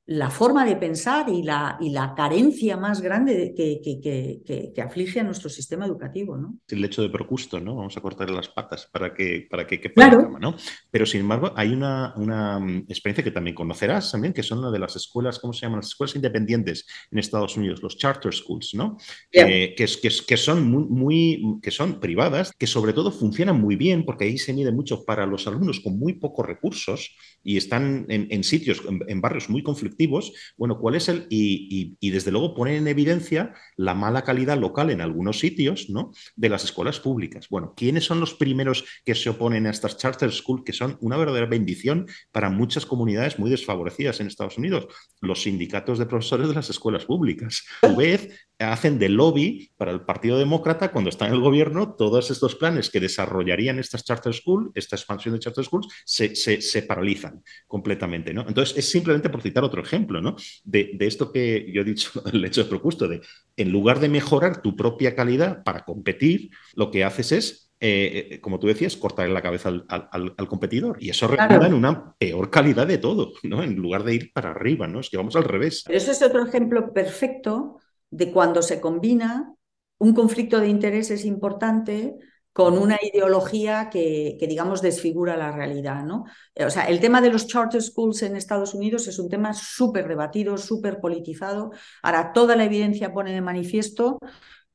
la forma de pensar y la, y la carencia más grande que, que, que, aflige a nuestro sistema educativo. ¿no? El hecho de Procusto, ¿no? Vamos a cortarle las patas para que, para que quepa la cama, ¿no? Pero sin embargo, hay una, una mm, experiencia que también conocerás también, que son una de las escuelas, ¿cómo se llaman? Las escuelas independientes en Estados Unidos, los charter schools, ¿no? Eh, que, que, son muy, muy, que son privadas, que sobre todo funcionan muy bien, porque ahí se mide mucho para los alumnos con muy pocos recursos y están en, sitios, en, barrios muy conflictivos bueno, ¿cuál es el? Y, desde luego poner en evidencia la mala calidad local en algunos sitios, ¿no? De las escuelas públicas. Bueno, ¿quiénes son los primeros que se oponen a estas charter schools que son una verdadera bendición para muchas comunidades muy desfavorecidas en Estados Unidos? Los sindicatos de profesores de las escuelas públicas. A su vez, hacen de lobby para el Partido Demócrata cuando está en el gobierno, todos estos planes que desarrollarían estas charter schools, esta expansión de charter schools, se, se paralizan completamente, ¿no? Entonces, es simplemente por citar otro ejemplo, ¿no? De, esto que yo he dicho, el hecho de propuesto, de en lugar de mejorar tu propia calidad para competir, lo que haces es eh, eh, como tú decías, cortarle la cabeza al, competidor. Y eso redunda en una peor calidad de todo, ¿no? En lugar de ir para arriba, ¿no? Es que vamos al revés. Pero eso es otro ejemplo perfecto de cuando se combina un conflicto de intereses importante con una ideología que, digamos, desfigura la realidad. ¿no? O sea, el tema de los charter schools en Estados Unidos es un tema súper debatido, súper politizado. Ahora, toda la evidencia pone de manifiesto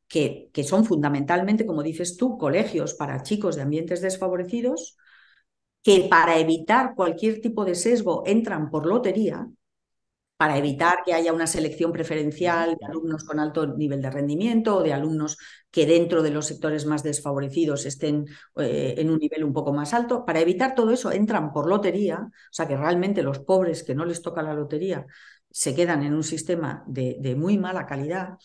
que, que son fundamentalmente, como dices tú, colegios para chicos de ambientes desfavorecidos, que para evitar cualquier tipo de sesgo entran por lotería, para evitar que haya una selección preferencial de alumnos con alto nivel de rendimiento o de alumnos que dentro de los sectores más desfavorecidos estén eh, en un nivel un poco más alto. Para evitar todo eso entran por lotería, o sea que realmente los pobres que no les toca la lotería se quedan en un sistema de, de muy mala calidad.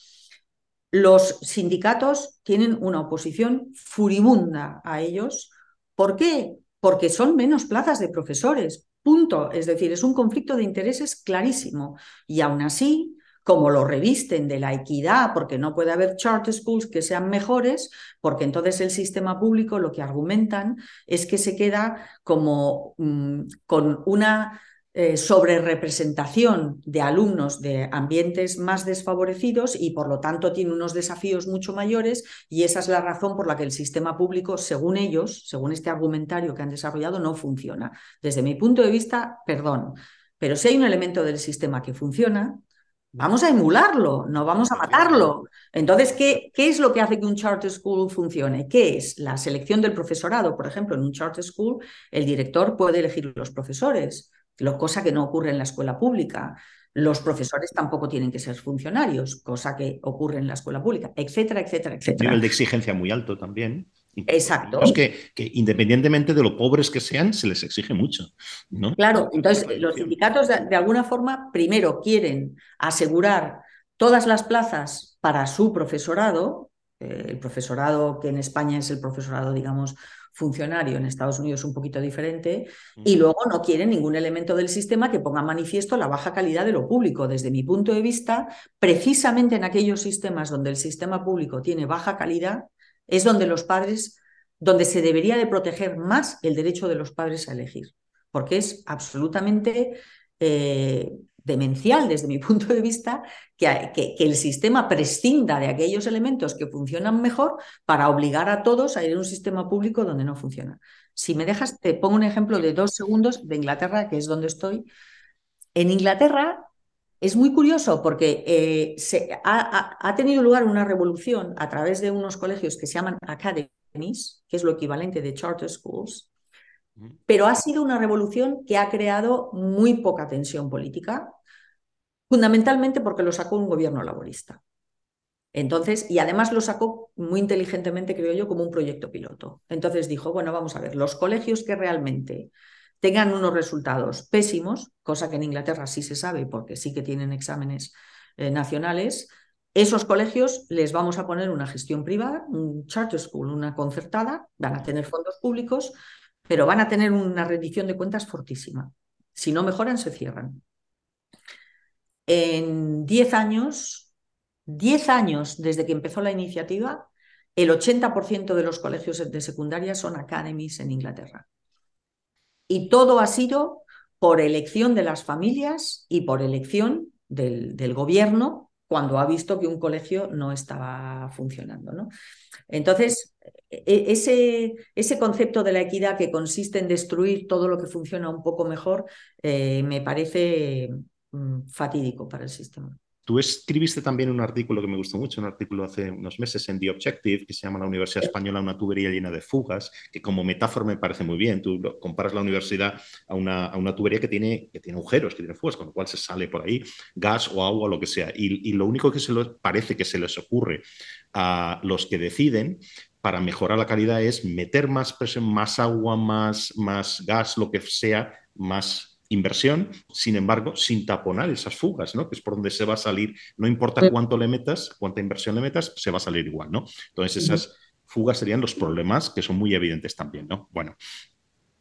Los sindicatos tienen una oposición furibunda a ellos. ¿Por qué? Porque son menos plazas de profesores, Punto. Es decir, es un conflicto de intereses clarísimo. Y aún así, como lo revisten de la equidad, porque no puede haber charter schools que sean mejores, porque entonces el sistema público lo que argumentan es que se queda como mm, con una eh, sobre representación de alumnos de ambientes más desfavorecidos y por lo tanto tiene unos desafíos mucho mayores y esa es la razón por la que el sistema público, según ellos, según este argumentario que han desarrollado, no funciona. Desde mi punto de vista, perdón, pero si hay un elemento del sistema que funciona, vamos a emularlo, no vamos a matarlo. Entonces, ¿qué, ¿qué, es lo que hace que un charter school funcione? ¿Qué es? La selección del profesorado. Por ejemplo, en un charter school, el director puede elegir los profesores cosa que no ocurre en la escuela pública. Los profesores tampoco tienen que ser funcionarios, cosa que ocurre en la escuela pública, etcétera, etcétera, etcétera. Nivel de exigencia muy alto también. Exacto. Es que, que, independientemente de lo pobres que sean, se les exige mucho. ¿no? Claro, entonces los sindicatos de, alguna forma primero quieren asegurar todas las plazas para su profesorado, eh, el profesorado que en España es el profesorado, digamos, funcionario, en Estados Unidos un poquito diferente, y luego no quieren ningún elemento del sistema que ponga manifiesto la baja calidad de lo público. Desde mi punto de vista, precisamente en aquellos sistemas donde el sistema público tiene baja calidad, es donde los padres, donde se debería de proteger más el derecho de los padres a elegir, porque es absolutamente eh, demencial desde mi punto de vista que, que, el sistema prescinda de aquellos elementos que funcionan mejor para obligar a todos a ir a un sistema público donde no funciona. Si me dejas, te pongo un ejemplo de dos segundos de Inglaterra, que es donde estoy. En Inglaterra es muy curioso porque eh, se, ha, ha, tenido lugar una revolución a través de unos colegios que se llaman academies, que es lo equivalente de charter schools, pero ha sido una revolución que ha creado muy poca tensión política, fundamentalmente porque lo sacó un gobierno laborista. Entonces, y además lo sacó muy inteligentemente, creo yo, como un proyecto piloto. Entonces dijo, bueno, vamos a ver, los colegios que realmente tengan unos resultados pésimos, cosa que en Inglaterra sí se sabe porque sí que tienen exámenes eh, nacionales, esos colegios les vamos a poner una gestión privada, un charter school, una concertada, van a tener fondos públicos, pero van a tener una rendición de cuentas fortísima. Si no mejoran, se cierran. En 10 años, 10 años desde que empezó la iniciativa, el 80% de los colegios de secundaria son academies en Inglaterra. Y todo ha sido por elección de las familias y por elección del, gobierno cuando ha visto que un colegio no estaba funcionando. ¿no? Entonces, e, ese, ese, concepto de la equidad que consiste en destruir todo lo que funciona un poco mejor, eh, me parece mm, fatídico para el sistema. Tú escribiste también un artículo que me gustó mucho, un artículo hace unos meses en The Objective, que se llama La Universidad Española, una tubería llena de fugas, que como metáfora me parece muy bien. Tú comparas la universidad a una, a una tubería que tiene, que tiene agujeros, que tiene fugas, con lo cual se sale por ahí gas o agua, lo que sea. Y, y lo único que se les, parece que se les ocurre a los que deciden para mejorar la calidad es meter más presión, más agua, más, más gas, lo que sea, más inversión, sin embargo, sin taponar esas fugas, ¿no? Que es por donde se va a salir, no importa cuánto le metas, cuánta inversión le metas, se va a salir igual, ¿no? Entonces, esas fugas serían los problemas que son muy evidentes también, ¿no? Bueno,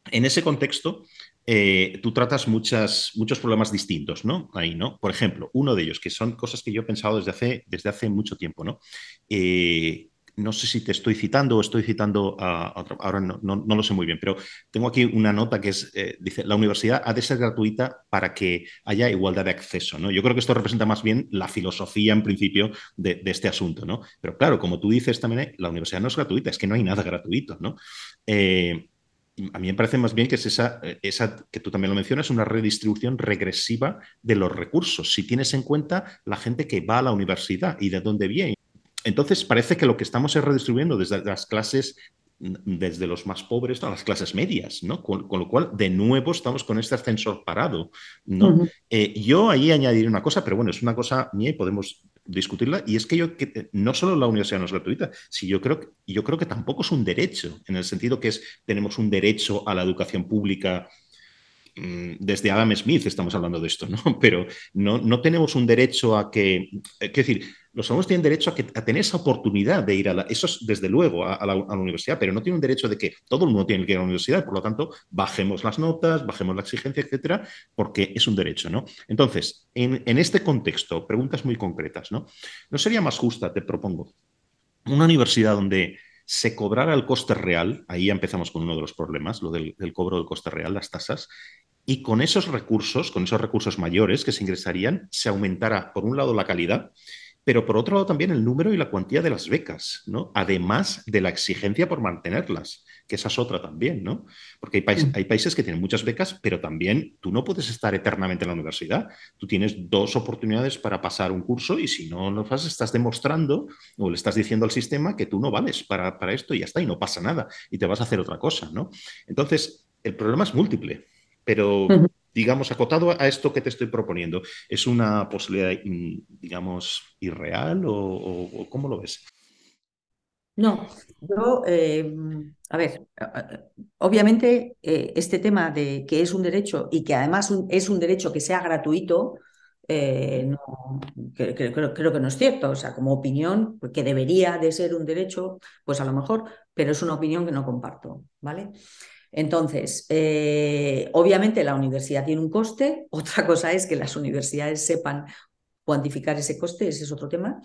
en ese contexto, eh, tú tratas muchas, muchos problemas distintos, ¿no? Ahí, ¿no? Por ejemplo, uno de ellos, que son cosas que yo he pensado desde hace, desde hace mucho tiempo, ¿no? Eh, no sé si te estoy citando o estoy citando a, otro, ahora no, no, lo sé muy bien, pero tengo aquí una nota que es, eh, dice, la universidad ha de ser gratuita para que haya igualdad de acceso, ¿no? Yo creo que esto representa más bien la filosofía en principio de, este asunto, ¿no? Pero claro, como tú dices también, eh, la universidad no es gratuita, es que no hay nada gratuito, ¿no? Eh, a mí me parece más bien que es esa, esa, que tú también lo mencionas, una redistribución regresiva de los recursos, si tienes en cuenta la gente que va a la universidad y de dónde viene entonces parece que lo que estamos es redistribuyendo desde las clases desde los más pobres a las clases medias, ¿no? Con, lo cual, de nuevo, estamos con este ascensor parado, ¿no? Eh, yo ahí añadiré una cosa, pero bueno, es una cosa mía y podemos discutirla, y es que yo, que, no solo la universidad no es gratuita, si yo creo, yo creo que tampoco es un derecho, en el sentido que es, tenemos un derecho a la educación pública mm, desde Adam Smith estamos hablando de esto, ¿no? Pero no, no tenemos un derecho a que, es decir, los alumnos tienen derecho a, tener esa oportunidad de ir a la, eso es desde luego a, la, universidad, pero no tienen derecho de que todo el mundo tiene que ir a la universidad, por lo tanto, bajemos las notas, bajemos la exigencia, etcétera, porque es un derecho, ¿no? Entonces, en, este contexto, preguntas muy concretas, ¿no? ¿No sería más justa, te propongo, una universidad donde se cobrara el coste real, ahí empezamos con uno de los problemas, lo del cobro del coste real, las tasas, y con esos recursos, con esos recursos mayores que se ingresarían, se aumentara, por un lado, la calidad pero por otro lado también el número y la cuantía de las becas, ¿no? Además de la exigencia por mantenerlas, que esa es otra también, ¿no? Porque hay, países, mm. hay países que tienen muchas becas, pero también tú no puedes estar eternamente en la universidad. Tú tienes dos oportunidades para pasar un curso y si no lo haces, estás demostrando o le estás diciendo al sistema que tú no vales para, para esto y ya está, y no pasa nada, y te vas a hacer otra cosa, ¿no? Entonces, el problema es múltiple, pero digamos, acotado a esto que te estoy proponiendo, ¿es una posibilidad, digamos, irreal o, cómo lo ves? No, yo, eh, a ver, obviamente eh, este tema de que es un derecho y que además es un derecho que sea gratuito, eh, no, creo, que no es cierto. O sea, como opinión, que debería de ser un derecho, pues a lo mejor, pero es una opinión que no comparto, ¿vale? Entonces, obviamente la universidad tiene un coste, otra cosa es que las universidades sepan cuantificar ese coste, ese es otro tema.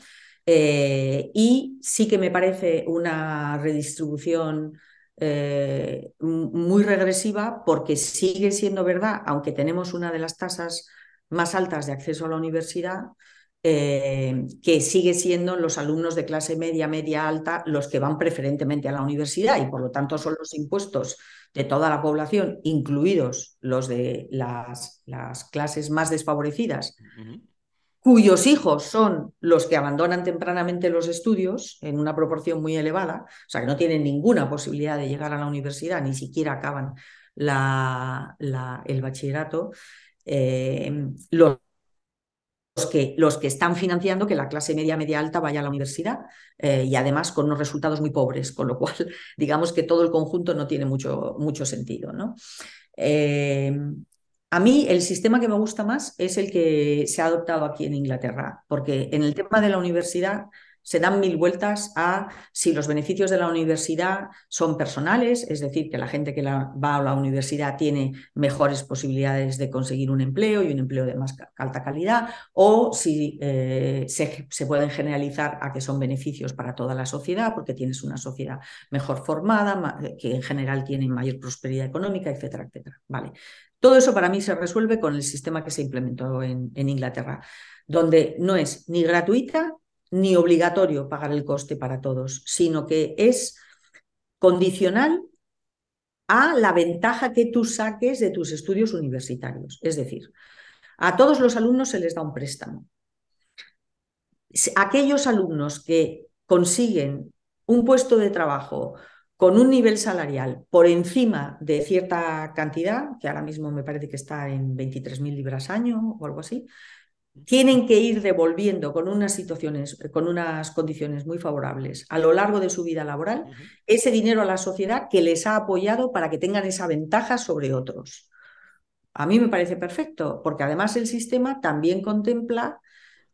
Eh, y sí que me parece una redistribución eh, muy regresiva porque sigue siendo verdad, aunque tenemos una de las tasas más altas de acceso a la universidad, eh, que sigue siendo los alumnos de clase media, media alta los que van preferentemente a la universidad y por lo tanto son los impuestos de toda la población, incluidos los de las, las clases más desfavorecidas, cuyos hijos son los que abandonan tempranamente los estudios en una proporción muy elevada, o sea que no tienen ninguna posibilidad de llegar a la universidad, ni siquiera acaban la, el bachillerato, eh, los, que, los, que, están financiando que la clase media, media alta vaya a la universidad eh, y además con unos resultados muy pobres, con lo cual digamos que todo el conjunto no tiene mucho, mucho sentido. ¿no? Eh, a mí el sistema que me gusta más es el que se ha adoptado aquí en Inglaterra, porque en el tema de la universidad se dan mil vueltas a si los beneficios de la universidad son personales, es decir, que la gente que va a la universidad tiene mejores posibilidades de conseguir un empleo y un empleo de más alta calidad, o si eh, se, pueden generalizar a que son beneficios para toda la sociedad, porque tienes una sociedad mejor formada, que en general tiene mayor prosperidad económica, etcétera, etcétera. Vale. Todo eso para mí se resuelve con el sistema que se implementó en, Inglaterra, donde no es ni gratuita ni obligatorio pagar el coste para todos, sino que es condicional a la ventaja que tú saques de tus estudios universitarios. Es decir, a todos los alumnos se les da un préstamo. Aquellos alumnos que consiguen un puesto de trabajo con un nivel salarial por encima de cierta cantidad, que ahora mismo me parece que está en 23.000 libras año o algo así, tienen que ir devolviendo con unas situaciones, con unas condiciones muy favorables a lo largo de su vida laboral, ese dinero a la sociedad que les ha apoyado para que tengan esa ventaja sobre otros. A mí me parece perfecto, porque además el sistema también contempla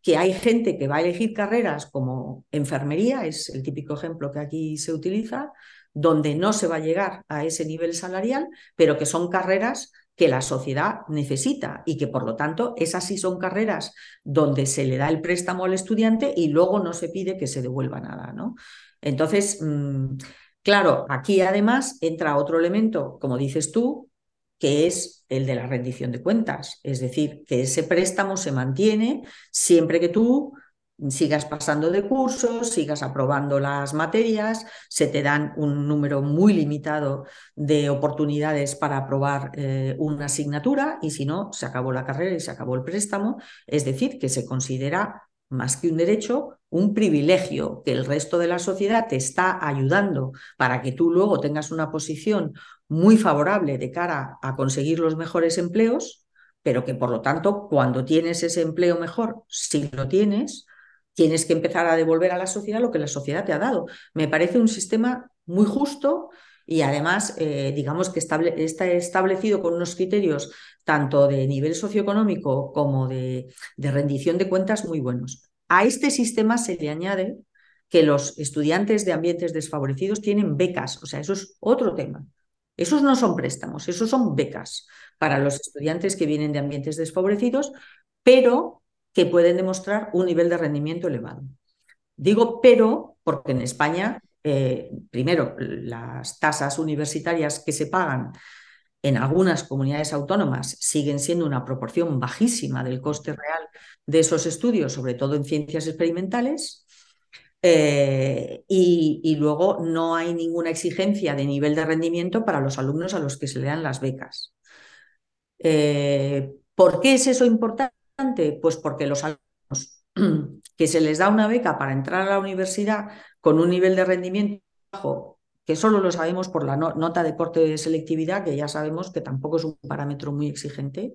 que hay gente que va a elegir carreras como enfermería, es el típico ejemplo que aquí se utiliza, donde no se va a llegar a ese nivel salarial, pero que son carreras que la sociedad necesita y que por lo tanto esas sí son carreras donde se le da el préstamo al estudiante y luego no se pide que se devuelva nada, ¿no? Entonces, mm, claro, aquí además entra otro elemento, como dices tú, que es el de la rendición de cuentas, es decir, que ese préstamo se mantiene siempre que tú sigas pasando de cursos, sigas aprobando las materias, se te dan un número muy limitado de oportunidades para aprobar eh, una asignatura y si no, se acabó la carrera y se acabó el préstamo. Es decir, que se considera más que un derecho, un privilegio que el resto de la sociedad te está ayudando para que tú luego tengas una posición muy favorable de cara a conseguir los mejores empleos, pero que por lo tanto, cuando tienes ese empleo mejor, si lo tienes, tienes que empezar a devolver a la sociedad lo que la sociedad te ha dado. Me parece un sistema muy justo y además, eh, digamos que está establecido con unos criterios tanto de nivel socioeconómico como de, de rendición de cuentas muy buenos. A este sistema se le añade que los estudiantes de ambientes desfavorecidos tienen becas, o sea, eso es otro tema. Esos no son préstamos, esos son becas para los estudiantes que vienen de ambientes desfavorecidos, pero que pueden demostrar un nivel de rendimiento elevado. Digo pero porque en España, eh, primero, las tasas universitarias que se pagan en algunas comunidades autónomas siguen siendo una proporción bajísima del coste real de esos estudios, sobre todo en ciencias experimentales. Eh, y, luego no hay ninguna exigencia de nivel de rendimiento para los alumnos a los que se le dan las becas. Eh, ¿Por qué es eso importante? Pues porque los alumnos que se les da una beca para entrar a la universidad con un nivel de rendimiento bajo, que solo lo sabemos por la nota de corte de selectividad, que ya sabemos que tampoco es un parámetro muy exigente,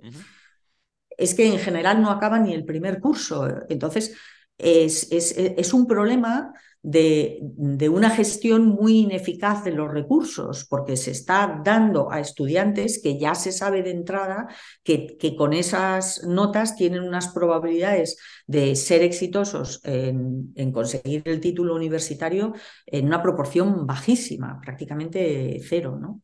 es que en general no acaban ni el primer curso. Entonces, es, es, un problema de, de, una gestión muy ineficaz de los recursos, porque se está dando a estudiantes que ya se sabe de entrada que, que con esas notas tienen unas probabilidades de ser exitosos en, en, conseguir el título universitario en una proporción bajísima, prácticamente cero, ¿no?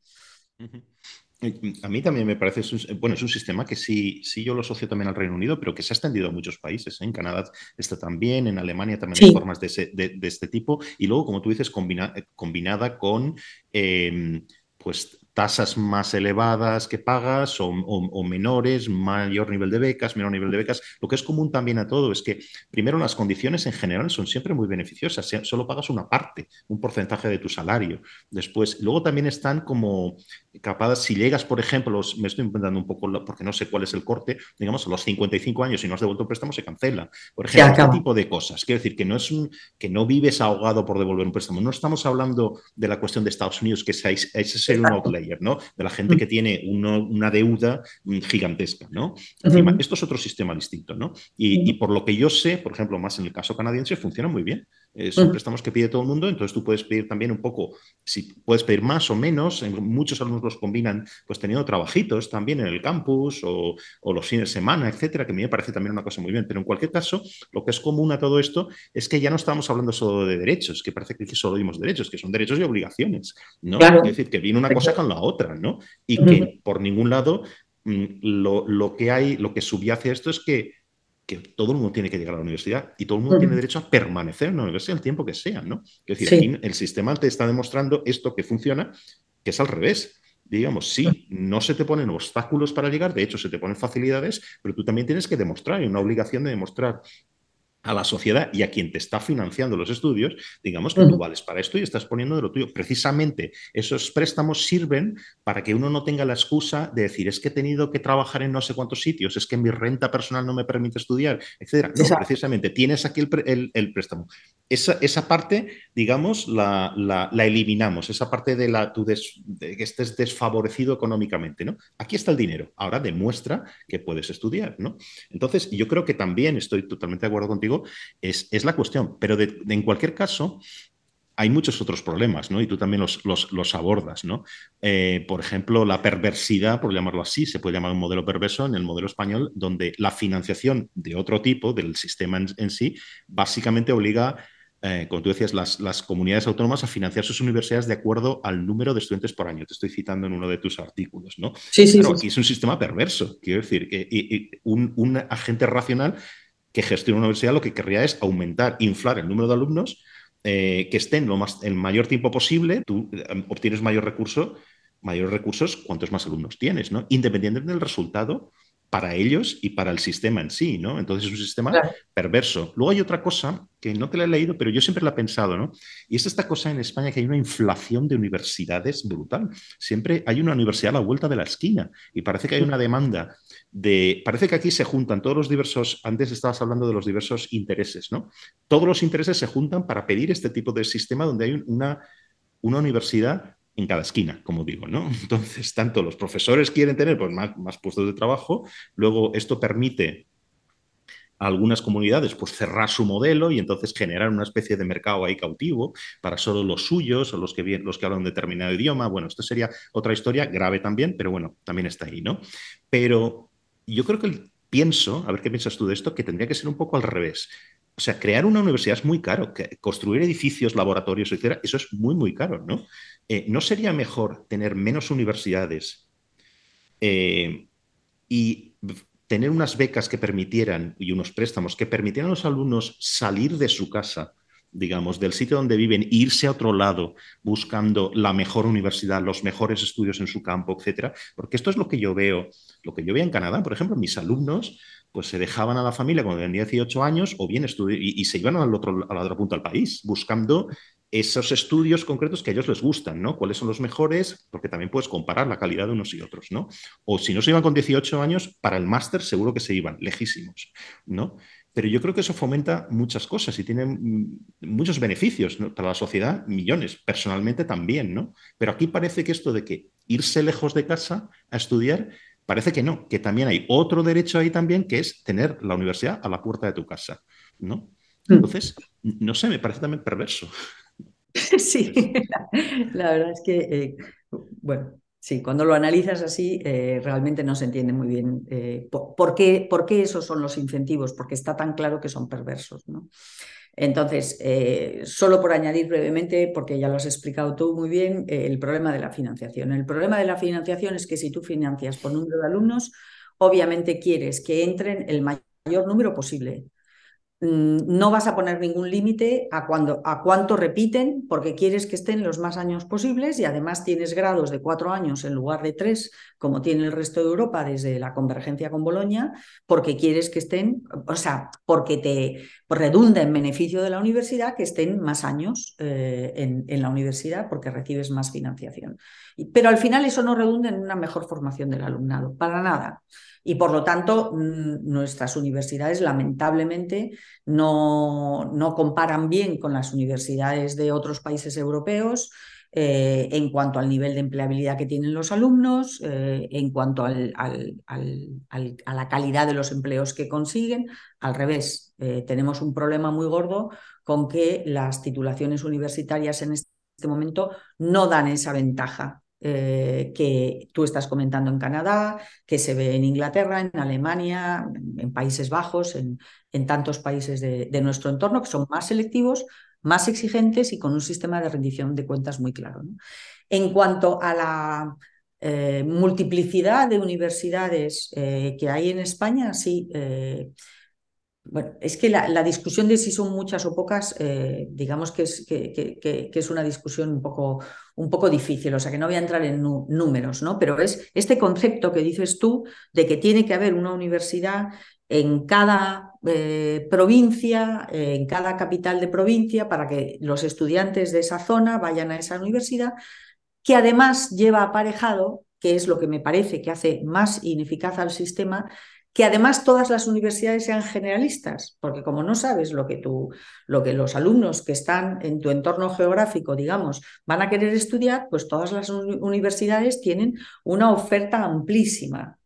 A mí también me parece, bueno, es un sistema que sí, sí yo lo asocio también al Reino Unido, pero que se ha extendido a muchos países. ¿eh? En Canadá está también, en Alemania también hay formas de, de, este tipo. Y luego, como tú dices, eh, combinada con em, pues tasas más elevadas que pagas o, menores, mayor nivel de becas, menor nivel de becas. Lo que es común también a todo es que, primero, las condiciones en general son siempre muy beneficiosas. Solo pagas una parte, un porcentaje de tu salario. Después, luego también están como capadas, si llegas, por ejemplo, me estoy inventando un poco porque no sé cuál es el corte, digamos, a los 55 años y no has devuelto el préstamo, se cancela. Por ejemplo, este tipo de cosas. Quiero decir que no es un, que no vives ahogado por devolver un préstamo. No estamos hablando de la cuestión de Estados Unidos, que ese es ser un De la gente que tiene una deuda gigantesca, ¿no? Encima, esto es otro sistema distinto, ¿no? y por lo que yo sé, por ejemplo, más en el caso canadiense, funciona muy bien. Eh, son préstamos que pide todo el mundo, entonces tú puedes pedir también un poco, si puedes pedir más o menos, muchos alumnos los combinan pues teniendo trabajitos también en el campus o, los fines de semana, etcétera, que a mí me parece también una cosa muy bien, pero en cualquier caso, lo que es común a todo esto es que ya no estamos hablando solo de derechos, que parece que solo dimos derechos, que son derechos y obligaciones, ¿no? Es decir, que viene una cosa con la otra, ¿no? Y que por ningún lado mm, lo, lo que hay, lo que subyace esto es que que todo el mundo tiene que llegar a la universidad y todo el mundo tiene derecho a permanecer en la universidad el tiempo que sea, ¿no? Es decir, aquí el sistema te está demostrando esto que funciona, que es al revés. Digamos, sí, no se te ponen obstáculos para llegar, de hecho se te ponen facilidades, pero tú también tienes que demostrar, hay una obligación de demostrar a la sociedad y a quien te está financiando los estudios, digamos que tú vales para esto y estás poniendo de lo tuyo. Precisamente esos préstamos sirven para que uno no tenga la excusa de decir es que he tenido que trabajar en no sé cuántos sitios, es que mi renta personal no me permite estudiar, etcétera. No, precisamente tienes aquí el, préstamo. Esa, esa, parte, digamos, la, la, eliminamos, esa parte de, la, de que estés desfavorecido económicamente, ¿no? Aquí está el dinero, ahora demuestra que puedes estudiar, ¿no? Entonces, yo creo que también estoy totalmente de acuerdo contigo es, la cuestión. Pero en cualquier caso, hay muchos otros problemas, ¿no? Y tú también los, abordas, ¿no? Eh, por ejemplo, la perversidad, por llamarlo así, se puede llamar un modelo perverso en el modelo español, donde la financiación de otro tipo, del sistema en, sí, básicamente obliga, eh, como tú decías, las, las, comunidades autónomas a financiar sus universidades de acuerdo al número de estudiantes por año. Te estoy citando en uno de tus artículos, ¿no? Sí, sí, sí. es un sistema perverso, quiero decir, que un, un agente racional que gestiona una universidad lo que querría es aumentar, inflar el número de alumnos eh, que estén lo más, el mayor tiempo posible, tú eh, obtienes mayor recurso, mayores recursos cuantos más alumnos tienes, ¿no? Independientemente del resultado para ellos y para el sistema en sí, ¿no? Entonces es un sistema perverso. Luego hay otra cosa que no te la he leído, pero yo siempre la he pensado, ¿no? Y es esta cosa en España que hay una inflación de universidades brutal. Siempre hay una universidad a la vuelta de la esquina y parece que hay una demanda de... Parece que aquí se juntan todos los diversos, antes estabas hablando de los diversos intereses, ¿no? Todos los intereses se juntan para pedir este tipo de sistema donde hay una, una universidad en cada esquina, como digo, ¿no? Entonces, tanto los profesores quieren tener pues, más, puestos de trabajo, luego esto permite a algunas comunidades pues cerrar su modelo y entonces generar una especie de mercado ahí cautivo para solo los suyos o los que, los que hablan determinado idioma. Bueno, esto sería otra historia grave también, pero bueno, también está ahí, ¿no? Pero yo creo que pienso, a ver qué piensas tú de esto, que tendría que ser un poco al revés. O sea, crear una universidad es muy caro, construir edificios, laboratorios, etcétera, eso es muy, muy caro, ¿no? Eh, ¿No sería mejor tener menos universidades eh, y tener unas becas que permitieran y unos préstamos que permitieran a los alumnos salir de su casa, digamos, del sitio donde viven, irse a otro lado buscando la mejor universidad, los mejores estudios en su campo, etcétera? Porque esto es lo que yo veo, lo que yo veo en Canadá, por ejemplo, mis alumnos pues se dejaban a la familia cuando tenían 18 años o bien y, y, se iban al otro, al otro punto del país buscando esos estudios concretos que a ellos les gustan, ¿no? ¿Cuáles son los mejores? Porque también puedes comparar la calidad de unos y otros, ¿no? O si no se iban con 18 años, para el máster seguro que se iban, lejísimos, ¿no? Pero yo creo que eso fomenta muchas cosas y tiene mm, muchos beneficios para la sociedad, millones, personalmente también, ¿no? Pero aquí parece que esto de que irse lejos de casa a estudiar Parece que no, que también hay otro derecho ahí también, que es tener la universidad a la puerta de tu casa, ¿no? Mm. Entonces, no sé, me parece también perverso. Sí, la, verdad es que, eh, bueno, sí, cuando lo analizas así, eh, realmente no se entiende muy bien eh, por, qué, por, qué, esos son los incentivos, porque está tan claro que son perversos, ¿no? Entonces, solo por añadir brevemente, porque ya lo has explicado tú muy bien, el problema de la financiación. El problema de la financiación es que si tú financias por número de alumnos, obviamente quieres que entren el mayor número posible. Mm, no vas a poner ningún límite a, cuánto repiten porque quieres que estén los más años posibles y además tienes grados de cuatro años en lugar de tres, como tiene el resto de Europa desde la convergencia con Bolonia, porque quieres que estén, o sea, porque te redunda en beneficio de la universidad que estén más años eh, en, en, la universidad porque recibes más financiación. Pero al final eso no redunda en una mejor formación del alumnado, para nada y por lo tanto mm, nuestras universidades lamentablemente no, no comparan bien con las universidades de otros países europeos. Eh, en cuanto al nivel de empleabilidad que tienen los alumnos, eh, en cuanto a la calidad de los empleos que consiguen. Al revés, eh, tenemos un problema muy gordo con que las titulaciones universitarias en este momento no dan esa ventaja eh, que tú estás comentando en Canadá, que se ve en Inglaterra, en Alemania, en Países Bajos, en, en tantos países de, nuestro entorno que son más selectivos, más exigentes y con un sistema de rendición de cuentas muy claro. En cuanto a la eh, multiplicidad de universidades eh, que hay en España, sí. Bueno, es que la, discusión de si son muchas o pocas, digamos que es, que es, una discusión un poco, un poco difícil, o sea que no voy a entrar en números, ¿no? Pero es este concepto que dices tú de que tiene que haber una universidad en cada eh, provincia, en cada capital de provincia, para que los estudiantes de esa zona vayan a esa universidad, que además lleva aparejado, que es lo que me parece que hace más ineficaz al sistema, que además todas las universidades sean generalistas, porque como no sabes lo que, tú, lo que los alumnos que están en tu entorno geográfico, digamos, van a querer estudiar, pues todas las universidades tienen una oferta amplísima.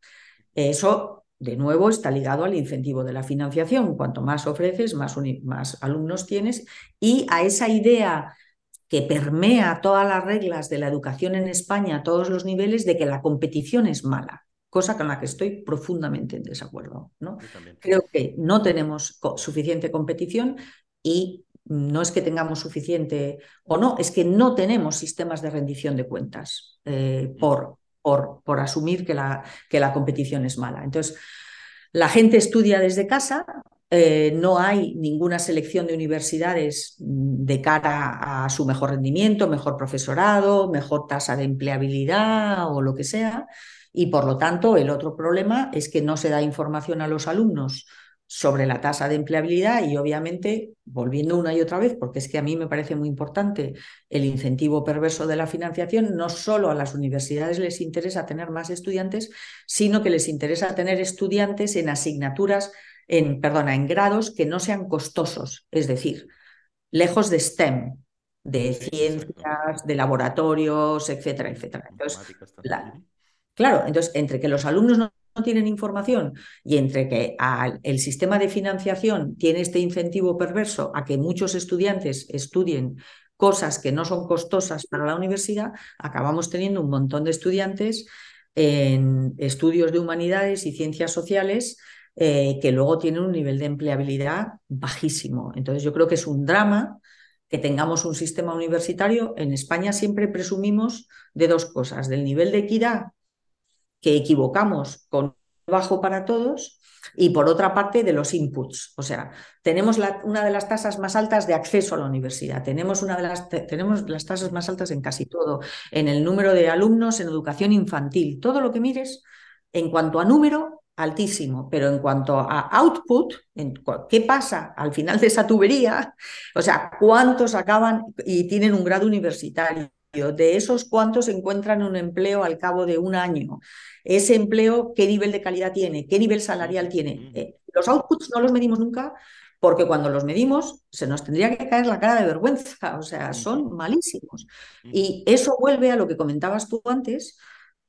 Eso, de nuevo, está ligado al incentivo de la financiación. Cuanto más ofreces, más, más alumnos tienes y a esa idea que permea todas las reglas de la educación en España a todos los niveles de que la competición es mala cosa con la que estoy profundamente en desacuerdo. ¿no? Creo que no tenemos suficiente competición y no es que tengamos suficiente o no, es que no tenemos sistemas de rendición de cuentas eh, por, por, por, asumir que la, que la competición es mala. Entonces, la gente estudia desde casa, eh, no hay ninguna selección de universidades de cara a su mejor rendimiento, mejor profesorado, mejor tasa de empleabilidad o lo que sea. Y por lo tanto, el otro problema es que no se da información a los alumnos sobre la tasa de empleabilidad y obviamente, volviendo una y otra vez, porque es que a mí me parece muy importante el incentivo perverso de la financiación, no solo a las universidades les interesa tener más estudiantes, sino que les interesa tener estudiantes en asignaturas, en, perdona, en grados que no sean costosos, es decir, lejos de STEM, de ciencias, de laboratorios, etcétera, etcétera. Entonces, Claro, entonces, entre que los alumnos no, tienen información y entre que el sistema de financiación tiene este incentivo perverso a que muchos estudiantes estudien cosas que no son costosas para la universidad, acabamos teniendo un montón de estudiantes en estudios de humanidades y ciencias sociales eh, que luego tienen un nivel de empleabilidad bajísimo. Entonces yo creo que es un drama que tengamos un sistema universitario. En España siempre presumimos de dos cosas, del nivel de equidad que equivocamos con bajo para todos y por otra parte de los inputs. O sea, tenemos una de las tasas más altas de acceso a la universidad, tenemos, una de las, tenemos las tasas más altas en casi todo, en el número de alumnos en educación infantil, todo lo que mires en cuanto a número, altísimo, pero en cuanto a output, en, ¿qué pasa al final de esa tubería? O sea, ¿cuántos acaban y tienen un grado universitario? De esos cuántos encuentran un empleo al cabo de un año. Ese empleo, ¿qué nivel de calidad tiene? ¿Qué nivel salarial tiene? Eh, los outputs no los medimos nunca porque cuando los medimos se nos tendría que caer la cara de vergüenza, o sea, son malísimos. Y eso vuelve a lo que comentabas tú antes,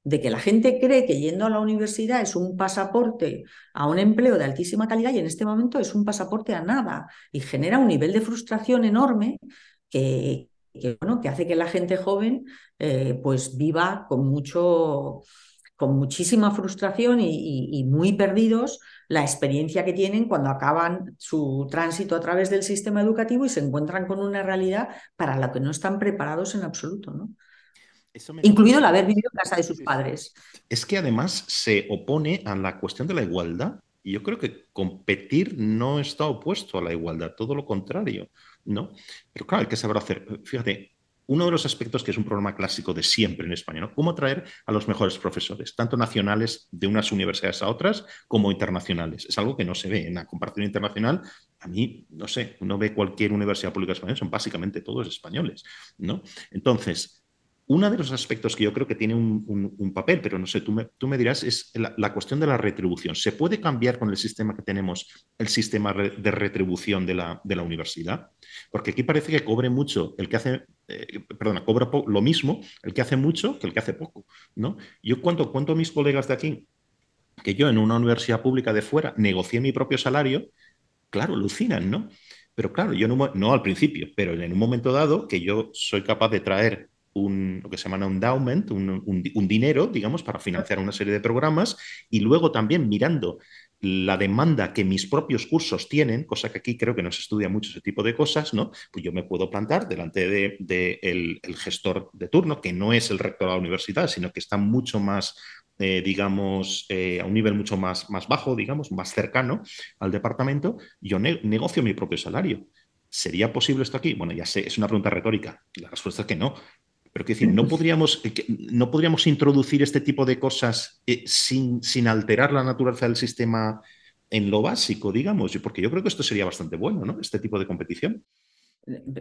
de que la gente cree que yendo a la universidad es un pasaporte a un empleo de altísima calidad y en este momento es un pasaporte a nada y genera un nivel de frustración enorme que, bueno, que hace que la gente joven eh, pues viva con mucho con muchísima frustración y, muy perdidos la experiencia que tienen cuando acaban su tránsito a través del sistema educativo y se encuentran con una realidad para la que no están preparados en absoluto, ¿no? Incluido el haber vivido en casa de sus padres. Es que además se opone a la cuestión de la igualdad. Y yo creo que competir no está opuesto a la igualdad, todo lo contrario, ¿no? Pero claro, hay que saber hacer. Fíjate, uno de los aspectos que es un problema clásico de siempre en España, ¿no? Cómo atraer a los mejores profesores, tanto nacionales de unas universidades a otras como internacionales. Es algo que no se ve en la comparación internacional. A mí, no sé, uno ve cualquier universidad pública española, son básicamente todos españoles, ¿no? Entonces, uno de los aspectos que yo creo que tiene un, papel, pero no sé, tú me, tú me dirás, es la, cuestión de la retribución. ¿Se puede cambiar con el sistema que tenemos, el sistema de retribución de la, de la universidad? Porque aquí parece que cobre mucho el que hace, eh, perdona, cobra lo mismo el que hace mucho que el que hace poco. ¿no? Yo cuento, cuento a mis colegas de aquí que yo en una universidad pública de fuera negocié mi propio salario, claro, alucinan, ¿no? Pero claro, yo no, no al principio, pero en un momento dado que yo soy capaz de traer un, lo que se llama un endowment, un, dinero, digamos, para financiar una serie de programas y luego también mirando la demanda que mis propios cursos tienen, cosa que aquí creo que no se estudia mucho ese tipo de cosas, ¿no? Pues yo me puedo plantar delante del de, el, gestor de turno, que no es el rector de la universidad, sino que está mucho más, eh, digamos, eh, a un nivel mucho más, más bajo, digamos, más cercano al departamento, yo negocio mi propio salario. ¿Sería posible esto aquí? Bueno, ya sé, es una pregunta retórica. La respuesta es que no. Pero que decir, no podríamos, eh, no podríamos introducir este tipo de cosas eh, sin, sin alterar la naturaleza del sistema en lo básico, digamos, porque yo creo que esto sería bastante bueno, ¿no? Este tipo de competición.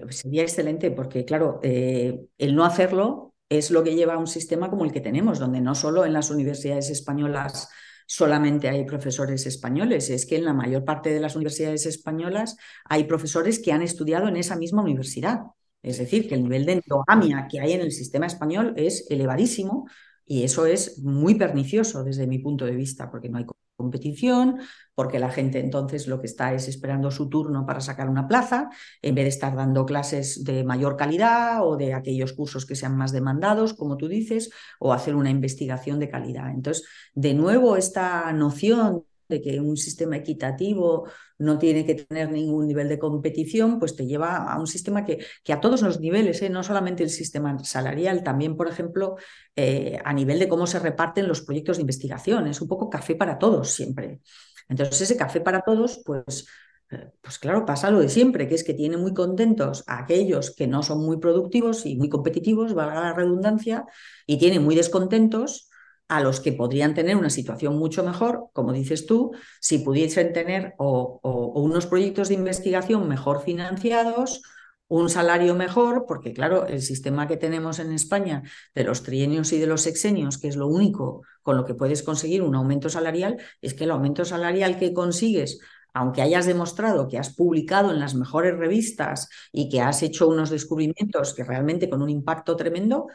Sería excelente, porque claro, eh, el no hacerlo es lo que lleva a un sistema como el que tenemos, donde no solo en las universidades españolas solamente hay profesores españoles, es que en la mayor parte de las universidades españolas hay profesores que han estudiado en esa misma universidad. Es decir, que el nivel de endogamia que hay en el sistema español es elevadísimo y eso es muy pernicioso desde mi punto de vista, porque no hay competición, porque la gente entonces lo que está es esperando su turno para sacar una plaza, en vez de estar dando clases de mayor calidad o de aquellos cursos que sean más demandados, como tú dices, o hacer una investigación de calidad. Entonces, de nuevo, esta noción de que un sistema equitativo no tiene que tener ningún nivel de competición, pues te lleva a un sistema que, que a todos los niveles, ¿eh? no solamente el sistema salarial, también, por ejemplo, eh, a nivel de cómo se reparten los proyectos de investigación. Es un poco café para todos siempre. Entonces, ese café para todos, pues, eh, pues claro, pasa lo de siempre, que es que tiene muy contentos a aquellos que no son muy productivos y muy competitivos, valga la redundancia, y tiene muy descontentos a los que podrían tener una situación mucho mejor, como dices tú, si pudiesen tener unos proyectos de investigación mejor financiados, un salario mejor, porque claro, el sistema que tenemos en España de los trienios y de los sexenios, que es lo único con lo que puedes conseguir un aumento salarial, es que el aumento salarial que consigues aunque hayas demostrado que has publicado en las mejores revistas y que has hecho unos descubrimientos que realmente con un impacto tremendo,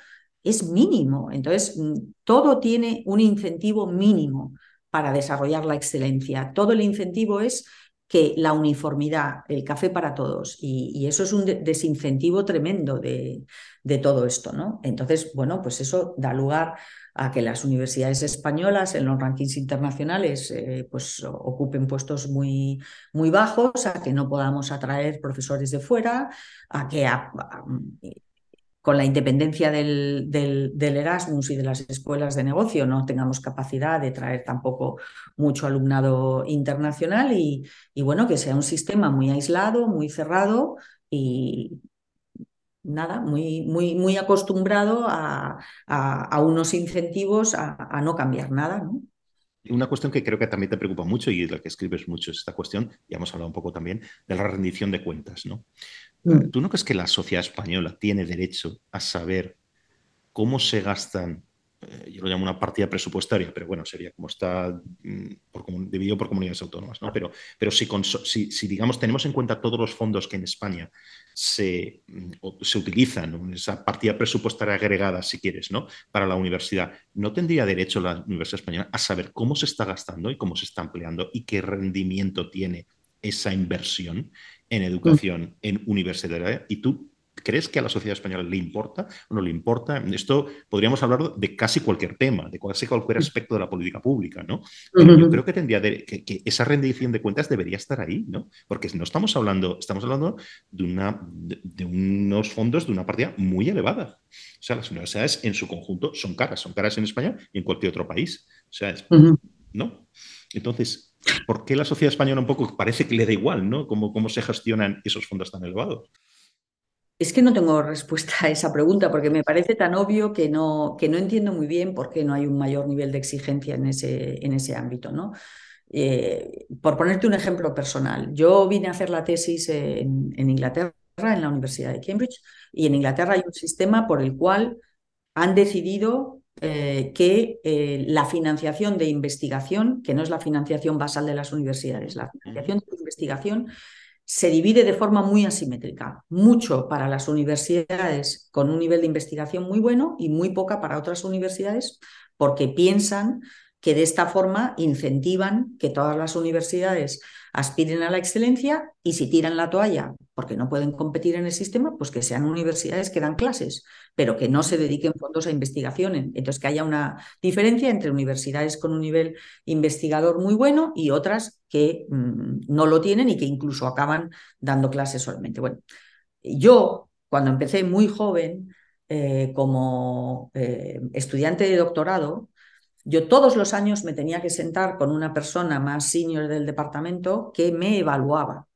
es mínimo. Entonces, mm, todo tiene un incentivo mínimo para desarrollar la excelencia. Todo el incentivo es que la uniformidad, el café para todos, y, eso es un desincentivo tremendo de, todo esto, ¿no? Entonces, bueno, pues eso da lugar a que las universidades españolas en los rankings internacionales eh, pues ocupen puestos muy, muy bajos, a que no podamos atraer profesores de fuera, a que con la independencia del, Erasmus y de las escuelas de negocio no tengamos capacidad de traer tampoco mucho alumnado internacional y, bueno, que sea un sistema muy aislado, muy cerrado y nada, muy, muy, muy acostumbrado a, unos incentivos a, no cambiar nada. Una cuestión que creo que también te preocupa mucho y de la que escribes mucho es esta cuestión, ya hemos hablado un poco también, de la rendición de cuentas. ¿no? Mm. ¿Tú no crees que la sociedad española tiene derecho a saber cómo se gastan eh, yo lo llamo una partida presupuestaria, pero bueno, sería como está mm, por, dividido por comunidades autónomas, ¿no? Pero, pero si, si, digamos, tenemos en cuenta todos los fondos que en España se, mm, se utilizan, esa partida presupuestaria agregada, si quieres, ¿no? Para la universidad, ¿no tendría derecho la Universidad Española a saber cómo se está gastando y cómo se está empleando y qué rendimiento tiene esa inversión en educación, en universidad? Y tú ¿Crees que a la sociedad española le importa o no le importa? Esto podríamos hablar de casi cualquier tema, de casi cualquier aspecto de la política pública, ¿no? yo creo que tendría que, esa rendición de cuentas debería estar ahí, ¿no? Porque no estamos hablando, estamos hablando de, una, de, unos fondos de una partida muy elevada. O sea, las universidades en su conjunto son caras, son caras en España y en cualquier otro país. O sea, ¿no? Entonces, ¿por qué la sociedad española un poco parece que le da igual, ¿no? Cómo, cómo se gestionan esos fondos tan elevados. Es que no tengo respuesta a esa pregunta porque me parece tan obvio que no, que no entiendo muy bien por qué no hay un mayor nivel de exigencia en ese, en ese ámbito. ¿no? Eh, por ponerte un ejemplo personal, yo vine a hacer la tesis en, Inglaterra, en la Universidad de Cambridge, y en Inglaterra hay un sistema por el cual han decidido eh, que eh, la financiación de investigación, que no es la financiación basal de las universidades, la financiación de investigación se divide de forma muy asimétrica, mucho para las universidades con un nivel de investigación muy bueno y muy poca para otras universidades porque piensan que de esta forma incentivan que todas las universidades aspiren a la excelencia y si tiran la toalla porque no pueden competir en el sistema, pues que sean universidades que dan clases, pero que no se dediquen fondos a investigación. Entonces, que haya una diferencia entre universidades con un nivel investigador muy bueno y otras que mm, no lo tienen y que incluso acaban dando clases solamente. Bueno, yo cuando empecé muy joven eh, como eh, estudiante de doctorado, yo todos los años me tenía que sentar con una persona más senior del departamento que me evaluaba.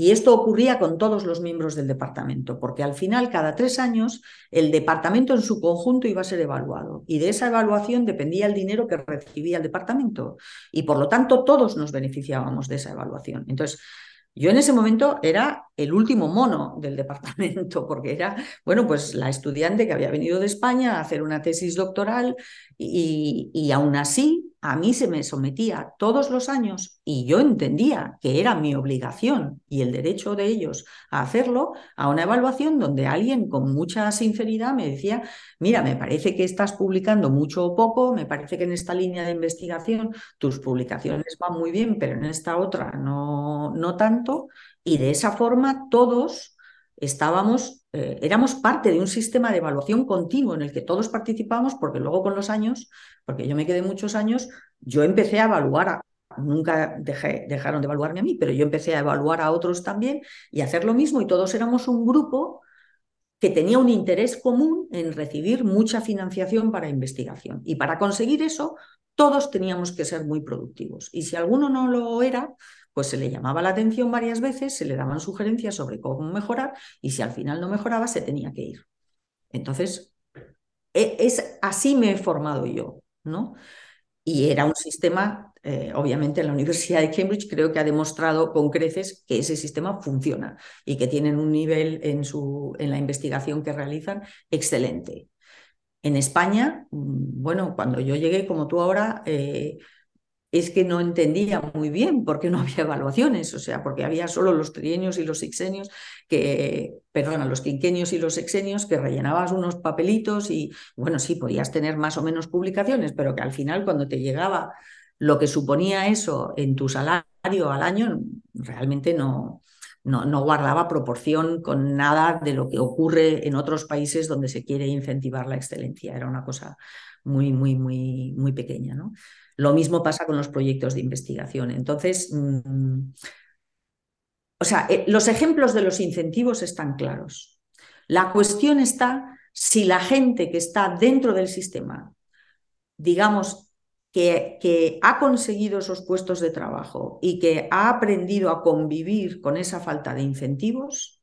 Y esto ocurría con todos los miembros del departamento, porque al final, cada tres años, el departamento en su conjunto iba a ser evaluado. Y de esa evaluación dependía el dinero que recibía el departamento. Y por lo tanto, todos nos beneficiábamos de esa evaluación. Entonces, yo en ese momento era el último mono del departamento, porque era, bueno, pues la estudiante que había venido de España a hacer una tesis doctoral y, aún así a mí se me sometía todos los años y yo entendía que era mi obligación y el derecho de ellos a hacerlo a una evaluación donde alguien con mucha sinceridad me decía, mira, me parece que estás publicando mucho o poco, me parece que en esta línea de investigación tus publicaciones van muy bien, pero en esta otra no, no tanto. Y de esa forma todos estábamos, eh, éramos parte de un sistema de evaluación continuo en el que todos participamos, porque luego con los años, porque yo me quedé muchos años, yo empecé a evaluar, nunca dejé, dejaron de evaluarme a mí, pero yo empecé a evaluar a otros también y hacer lo mismo y todos éramos un grupo que tenía un interés común en recibir mucha financiación para investigación. Y para conseguir eso, todos teníamos que ser muy productivos. Y si alguno no lo era, pues se le llamaba la atención varias veces, se le daban sugerencias sobre cómo mejorar y si al final no mejoraba se tenía que ir. Entonces, e, es, así me he formado yo, ¿no? Y era un sistema, eh, obviamente en la Universidad de Cambridge creo que ha demostrado con creces que ese sistema funciona y que tienen un nivel en, su, en la investigación que realizan excelente. En España, mm, bueno, cuando yo llegué, como tú ahora, eh, es que no entendía muy bien por qué no había evaluaciones, o sea, porque había solo los trienios y los sexenios, que, perdona, los quinquenios y los sexenios, que rellenabas unos papelitos y, bueno, sí, podías tener más o menos publicaciones, pero que al final cuando te llegaba lo que suponía eso en tu salario al año, realmente no, no, no guardaba proporción con nada de lo que ocurre en otros países donde se quiere incentivar la excelencia. Era una cosa muy, muy, muy, muy pequeña, ¿no? Lo mismo pasa con los proyectos de investigación. Entonces, mm, o sea, eh, los ejemplos de los incentivos están claros. La cuestión está si la gente que está dentro del sistema, digamos, que, ha conseguido esos puestos de trabajo y que ha aprendido a convivir con esa falta de incentivos,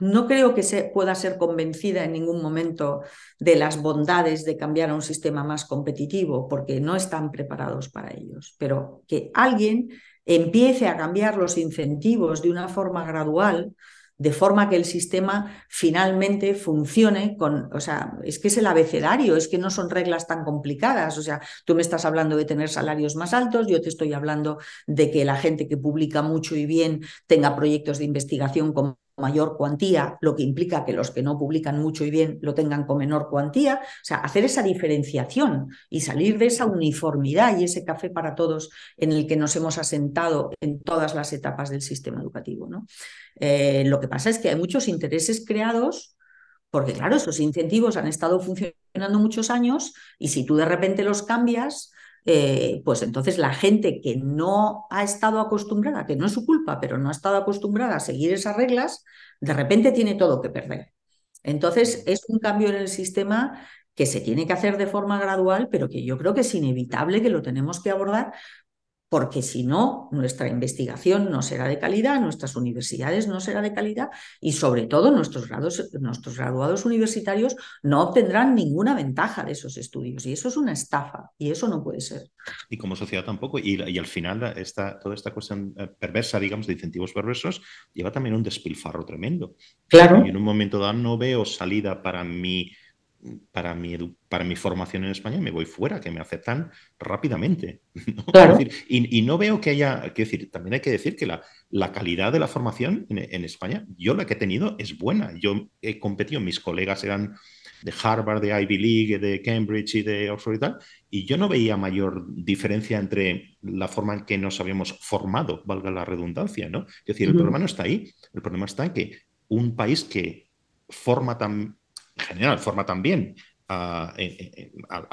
no creo que se pueda ser convencida en ningún momento de las bondades de cambiar a un sistema más competitivo, porque no están preparados para ellos. Pero que alguien empiece a cambiar los incentivos de una forma gradual, de forma que el sistema finalmente funcione con, o sea, es que es el abecedario, es que no son reglas tan complicadas, o sea, tú me estás hablando de tener salarios más altos, yo te estoy hablando de que la gente que publica mucho y bien tenga proyectos de investigación mayor cuantía, lo que implica que los que no publican mucho y bien lo tengan con menor cuantía. O sea, hacer esa diferenciación y salir de esa uniformidad y ese café para todos en el que nos hemos asentado en todas las etapas del sistema educativo. ¿no? Eh, lo que pasa es que hay muchos intereses creados porque, claro, esos incentivos han estado funcionando muchos años y si tú de repente los cambias, eh, pues entonces la gente que no ha estado acostumbrada, que no es su culpa, pero no ha estado acostumbrada a seguir esas reglas, de repente tiene todo que perder. Entonces es un cambio en el sistema que se tiene que hacer de forma gradual, pero que yo creo que es inevitable que lo tenemos que abordar porque si no, nuestra investigación no será de calidad, nuestras universidades no serán de calidad y sobre todo nuestros, nuestros graduados universitarios no obtendrán ninguna ventaja de esos estudios y eso es una estafa y eso no puede ser. Y como sociedad tampoco, y, y al final esta, toda esta cuestión eh, perversa, digamos, de incentivos perversos, lleva también un despilfarro tremendo. Claro. Y en un momento dado no veo salida para mi para mi, para mi formación en España me voy fuera, que me aceptan rápidamente. y, no veo que haya, quiero decir, también hay que decir que la, la calidad de la formación en, España, yo la que he tenido es buena. Yo he competido, mis colegas eran de Harvard, de Ivy League, de Cambridge y de Oxford y tal, y yo no veía mayor diferencia entre la forma en que nos habíamos formado, valga la redundancia, ¿no? Es decir, el problema no está ahí, el problema está en que un país que forma tan en general, forma también a,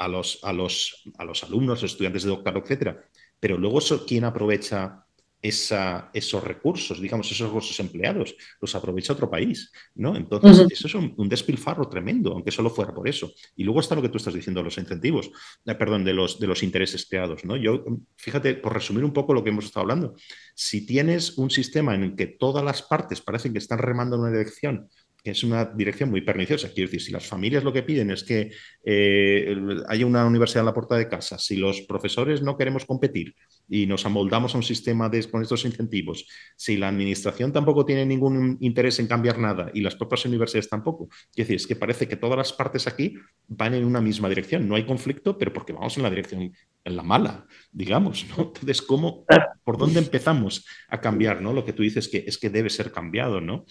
los, a, los, a los alumnos, estudiantes de doctorado, etcétera. Pero luego, ¿quién aprovecha esa, esos recursos, digamos, esos recursos empleados, los aprovecha otro país, ¿no? Entonces, eso es un, despilfarro tremendo, aunque solo fuera por eso. Y luego está lo que tú estás diciendo, los incentivos, eh, perdón, de los, de los intereses creados, ¿no? Yo, fíjate, por resumir un poco lo que hemos estado hablando, si tienes un sistema en el que todas las partes parecen que están remando en una dirección es una dirección muy perniciosa. Quiero decir, si las familias lo que piden es que eh, haya una universidad en la puerta de casa, si los profesores no queremos competir y nos amoldamos a un sistema de, con estos incentivos, si la administración tampoco tiene ningún interés en cambiar nada y las propias universidades tampoco, quiero decir, es que parece que todas las partes aquí van en una misma dirección. No hay conflicto, pero porque vamos en la dirección, en la mala, digamos, ¿no? Entonces, ¿cómo, por dónde empezamos a cambiar, ¿no? Lo que tú dices que es que debe ser cambiado, ¿no?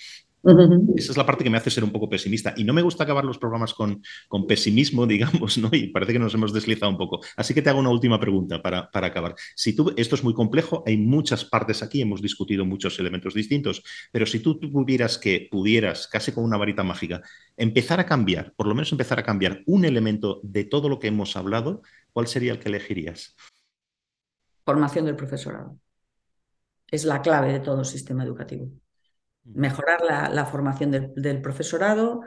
Esa es la parte que me hace ser un poco pesimista. Y no me gusta acabar los programas con, con pesimismo, digamos, ¿no? Y parece que nos hemos deslizado un poco. Así que te hago una última pregunta para, para acabar. Si tú, esto es muy complejo, hay muchas partes aquí, hemos discutido muchos elementos distintos, pero si tú tuvieras que, pudieras, casi con una varita mágica, empezar a cambiar, por lo menos empezar a cambiar un elemento de todo lo que hemos hablado, ¿cuál sería el que elegirías? Formación del profesorado. Es la clave de todo sistema educativo mejorar la, formación del, profesorado,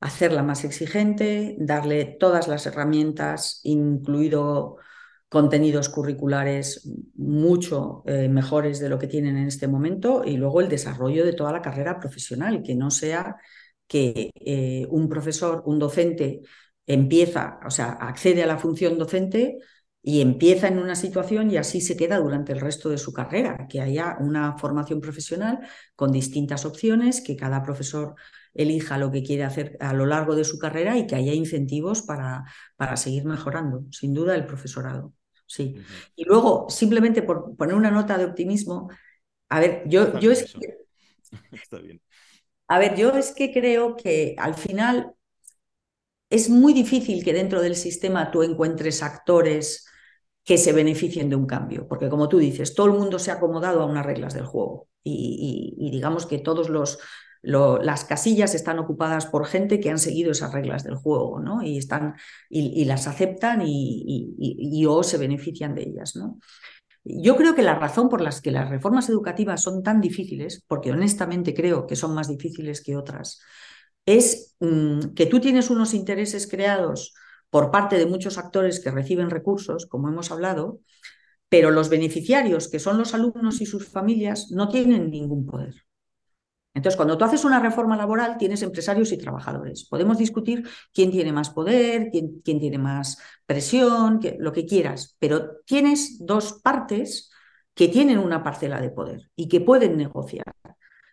hacerla más exigente, darle todas las herramientas, incluido contenidos curriculares mucho eh, mejores de lo que tienen en este momento y luego el desarrollo de toda la carrera profesional, que no sea que eh, un profesor, un docente empieza, o sea, accede a la función docente y empieza en una situación y así se queda durante el resto de su carrera, que haya una formación profesional con distintas opciones, que cada profesor elija lo que quiere hacer a lo largo de su carrera y que haya incentivos para, para seguir mejorando, sin duda, el profesorado. Sí. Y luego, simplemente por poner una nota de optimismo, a ver, yo, yo es que... Está bien. A ver, yo es que creo que al final es muy difícil que dentro del sistema tú encuentres actores que se beneficien de un cambio, porque como tú dices, todo el mundo se ha acomodado a unas reglas del juego y, digamos que todos los, las casillas están ocupadas por gente que han seguido esas reglas del juego, ¿no? Y están y, las aceptan y, o se benefician de ellas, ¿no? Yo creo que la razón por las que las reformas educativas son tan difíciles, porque honestamente creo que son más difíciles que otras, es mm, que tú tienes unos intereses creados por parte de muchos actores que reciben recursos, como hemos hablado, pero los beneficiarios, que son los alumnos y sus familias, no tienen ningún poder. Entonces, cuando tú haces una reforma laboral, tienes empresarios y trabajadores. Podemos discutir quién tiene más poder, quién, tiene más presión, lo que quieras, pero tienes dos partes que tienen una parcela de poder y que pueden negociar.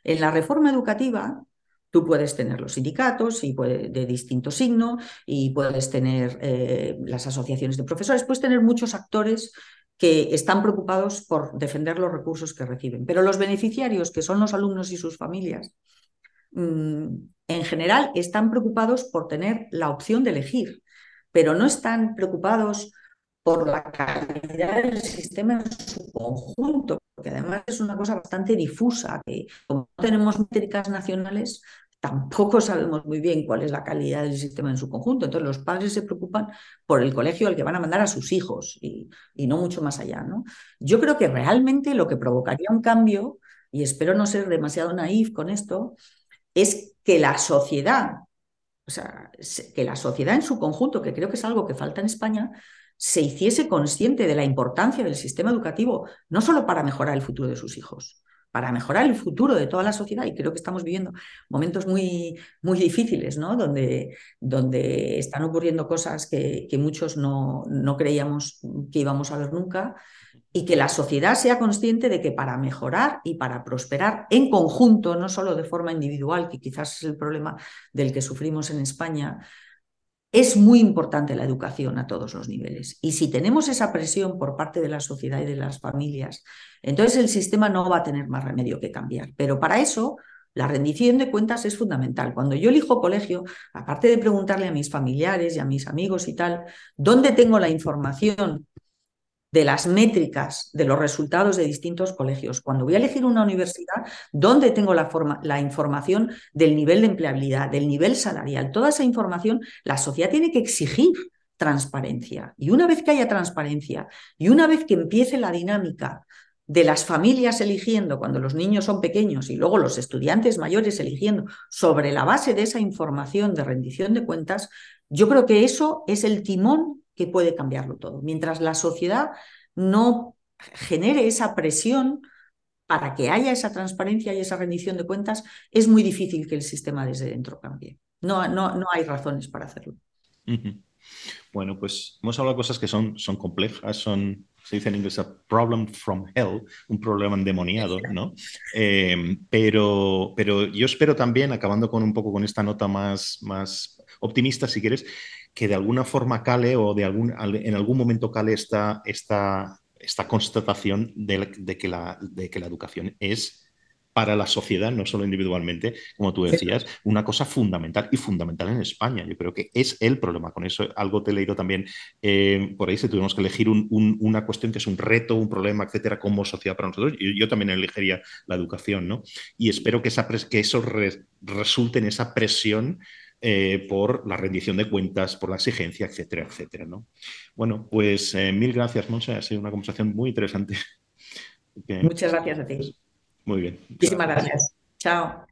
En la reforma educativa, tú puedes tener los sindicatos y de distinto signo y puedes tener eh, las asociaciones de profesores, puedes tener muchos actores que están preocupados por defender los recursos que reciben. Pero los beneficiarios, que son los alumnos y sus familias, mm, en general están preocupados por tener la opción de elegir, pero no están preocupados por la calidad del sistema en su conjunto, porque además es una cosa bastante difusa, que como no tenemos métricas nacionales, tampoco sabemos muy bien cuál es la calidad del sistema en su conjunto. Entonces los padres se preocupan por el colegio al que van a mandar a sus hijos y, no mucho más allá. ¿no? Yo creo que realmente lo que provocaría un cambio, y espero no ser demasiado naif con esto, es que la sociedad, o sea, que la sociedad en su conjunto, que creo que es algo que falta en España, se hiciese consciente de la importancia del sistema educativo, no solo para mejorar el futuro de sus hijos, para mejorar el futuro de toda la sociedad. Y creo que estamos viviendo momentos muy, muy difíciles, ¿no? Donde, donde están ocurriendo cosas que, que muchos no, no creíamos que íbamos a ver nunca. Y que la sociedad sea consciente de que para mejorar y para prosperar en conjunto, no solo de forma individual, que quizás es el problema del que sufrimos en España, es muy importante la educación a todos los niveles. Y si tenemos esa presión por parte de la sociedad y de las familias, entonces el sistema no va a tener más remedio que cambiar. Pero para eso, la rendición de cuentas es fundamental. Cuando yo elijo colegio, aparte de preguntarle a mis familiares y a mis amigos y tal, ¿dónde tengo la información de las métricas de los resultados de distintos colegios. Cuando voy a elegir una universidad, ¿dónde tengo la, la, información del nivel de empleabilidad, del nivel salarial? Toda esa información la sociedad tiene que exigir transparencia. Y una vez que haya transparencia y una vez que empiece la dinámica de las familias eligiendo cuando los niños son pequeños y luego los estudiantes mayores eligiendo sobre la base de esa información de rendición de cuentas, yo creo que eso es el timón que puede cambiarlo todo. Mientras la sociedad no genere esa presión para que haya esa transparencia y esa rendición de cuentas, es muy difícil que el sistema desde dentro cambie. No, no, no hay razones para hacerlo. Bueno, pues hemos hablado de cosas que son, son complejas, son, se dice en inglés, a problem from hell, un problema endemoniado, ¿no? Eh, pero, pero yo espero también, acabando con un poco con esta nota más, más optimista, si quieres, que de alguna forma cale o de algún, en algún momento cale esta, esta, esta constatación de, que la, de que la educación es para la sociedad, no solo individualmente, como tú decías, una cosa fundamental y fundamental en España. Yo creo que es el problema. Con eso algo te he leído también eh, por ahí, si tuvimos que elegir una cuestión que es un reto, un problema, etcétera, como sociedad para nosotros, yo, yo también elegiría la educación, ¿no? Y espero que, esa, que eso resulte en esa presión eh, por la rendición de cuentas, por la exigencia, etcétera, etcétera. ¿no? Bueno, pues eh, mil gracias, Monse. Ha sido una conversación muy interesante. Muchas gracias a ti. Muy bien. Muchísimas gracias. Chao.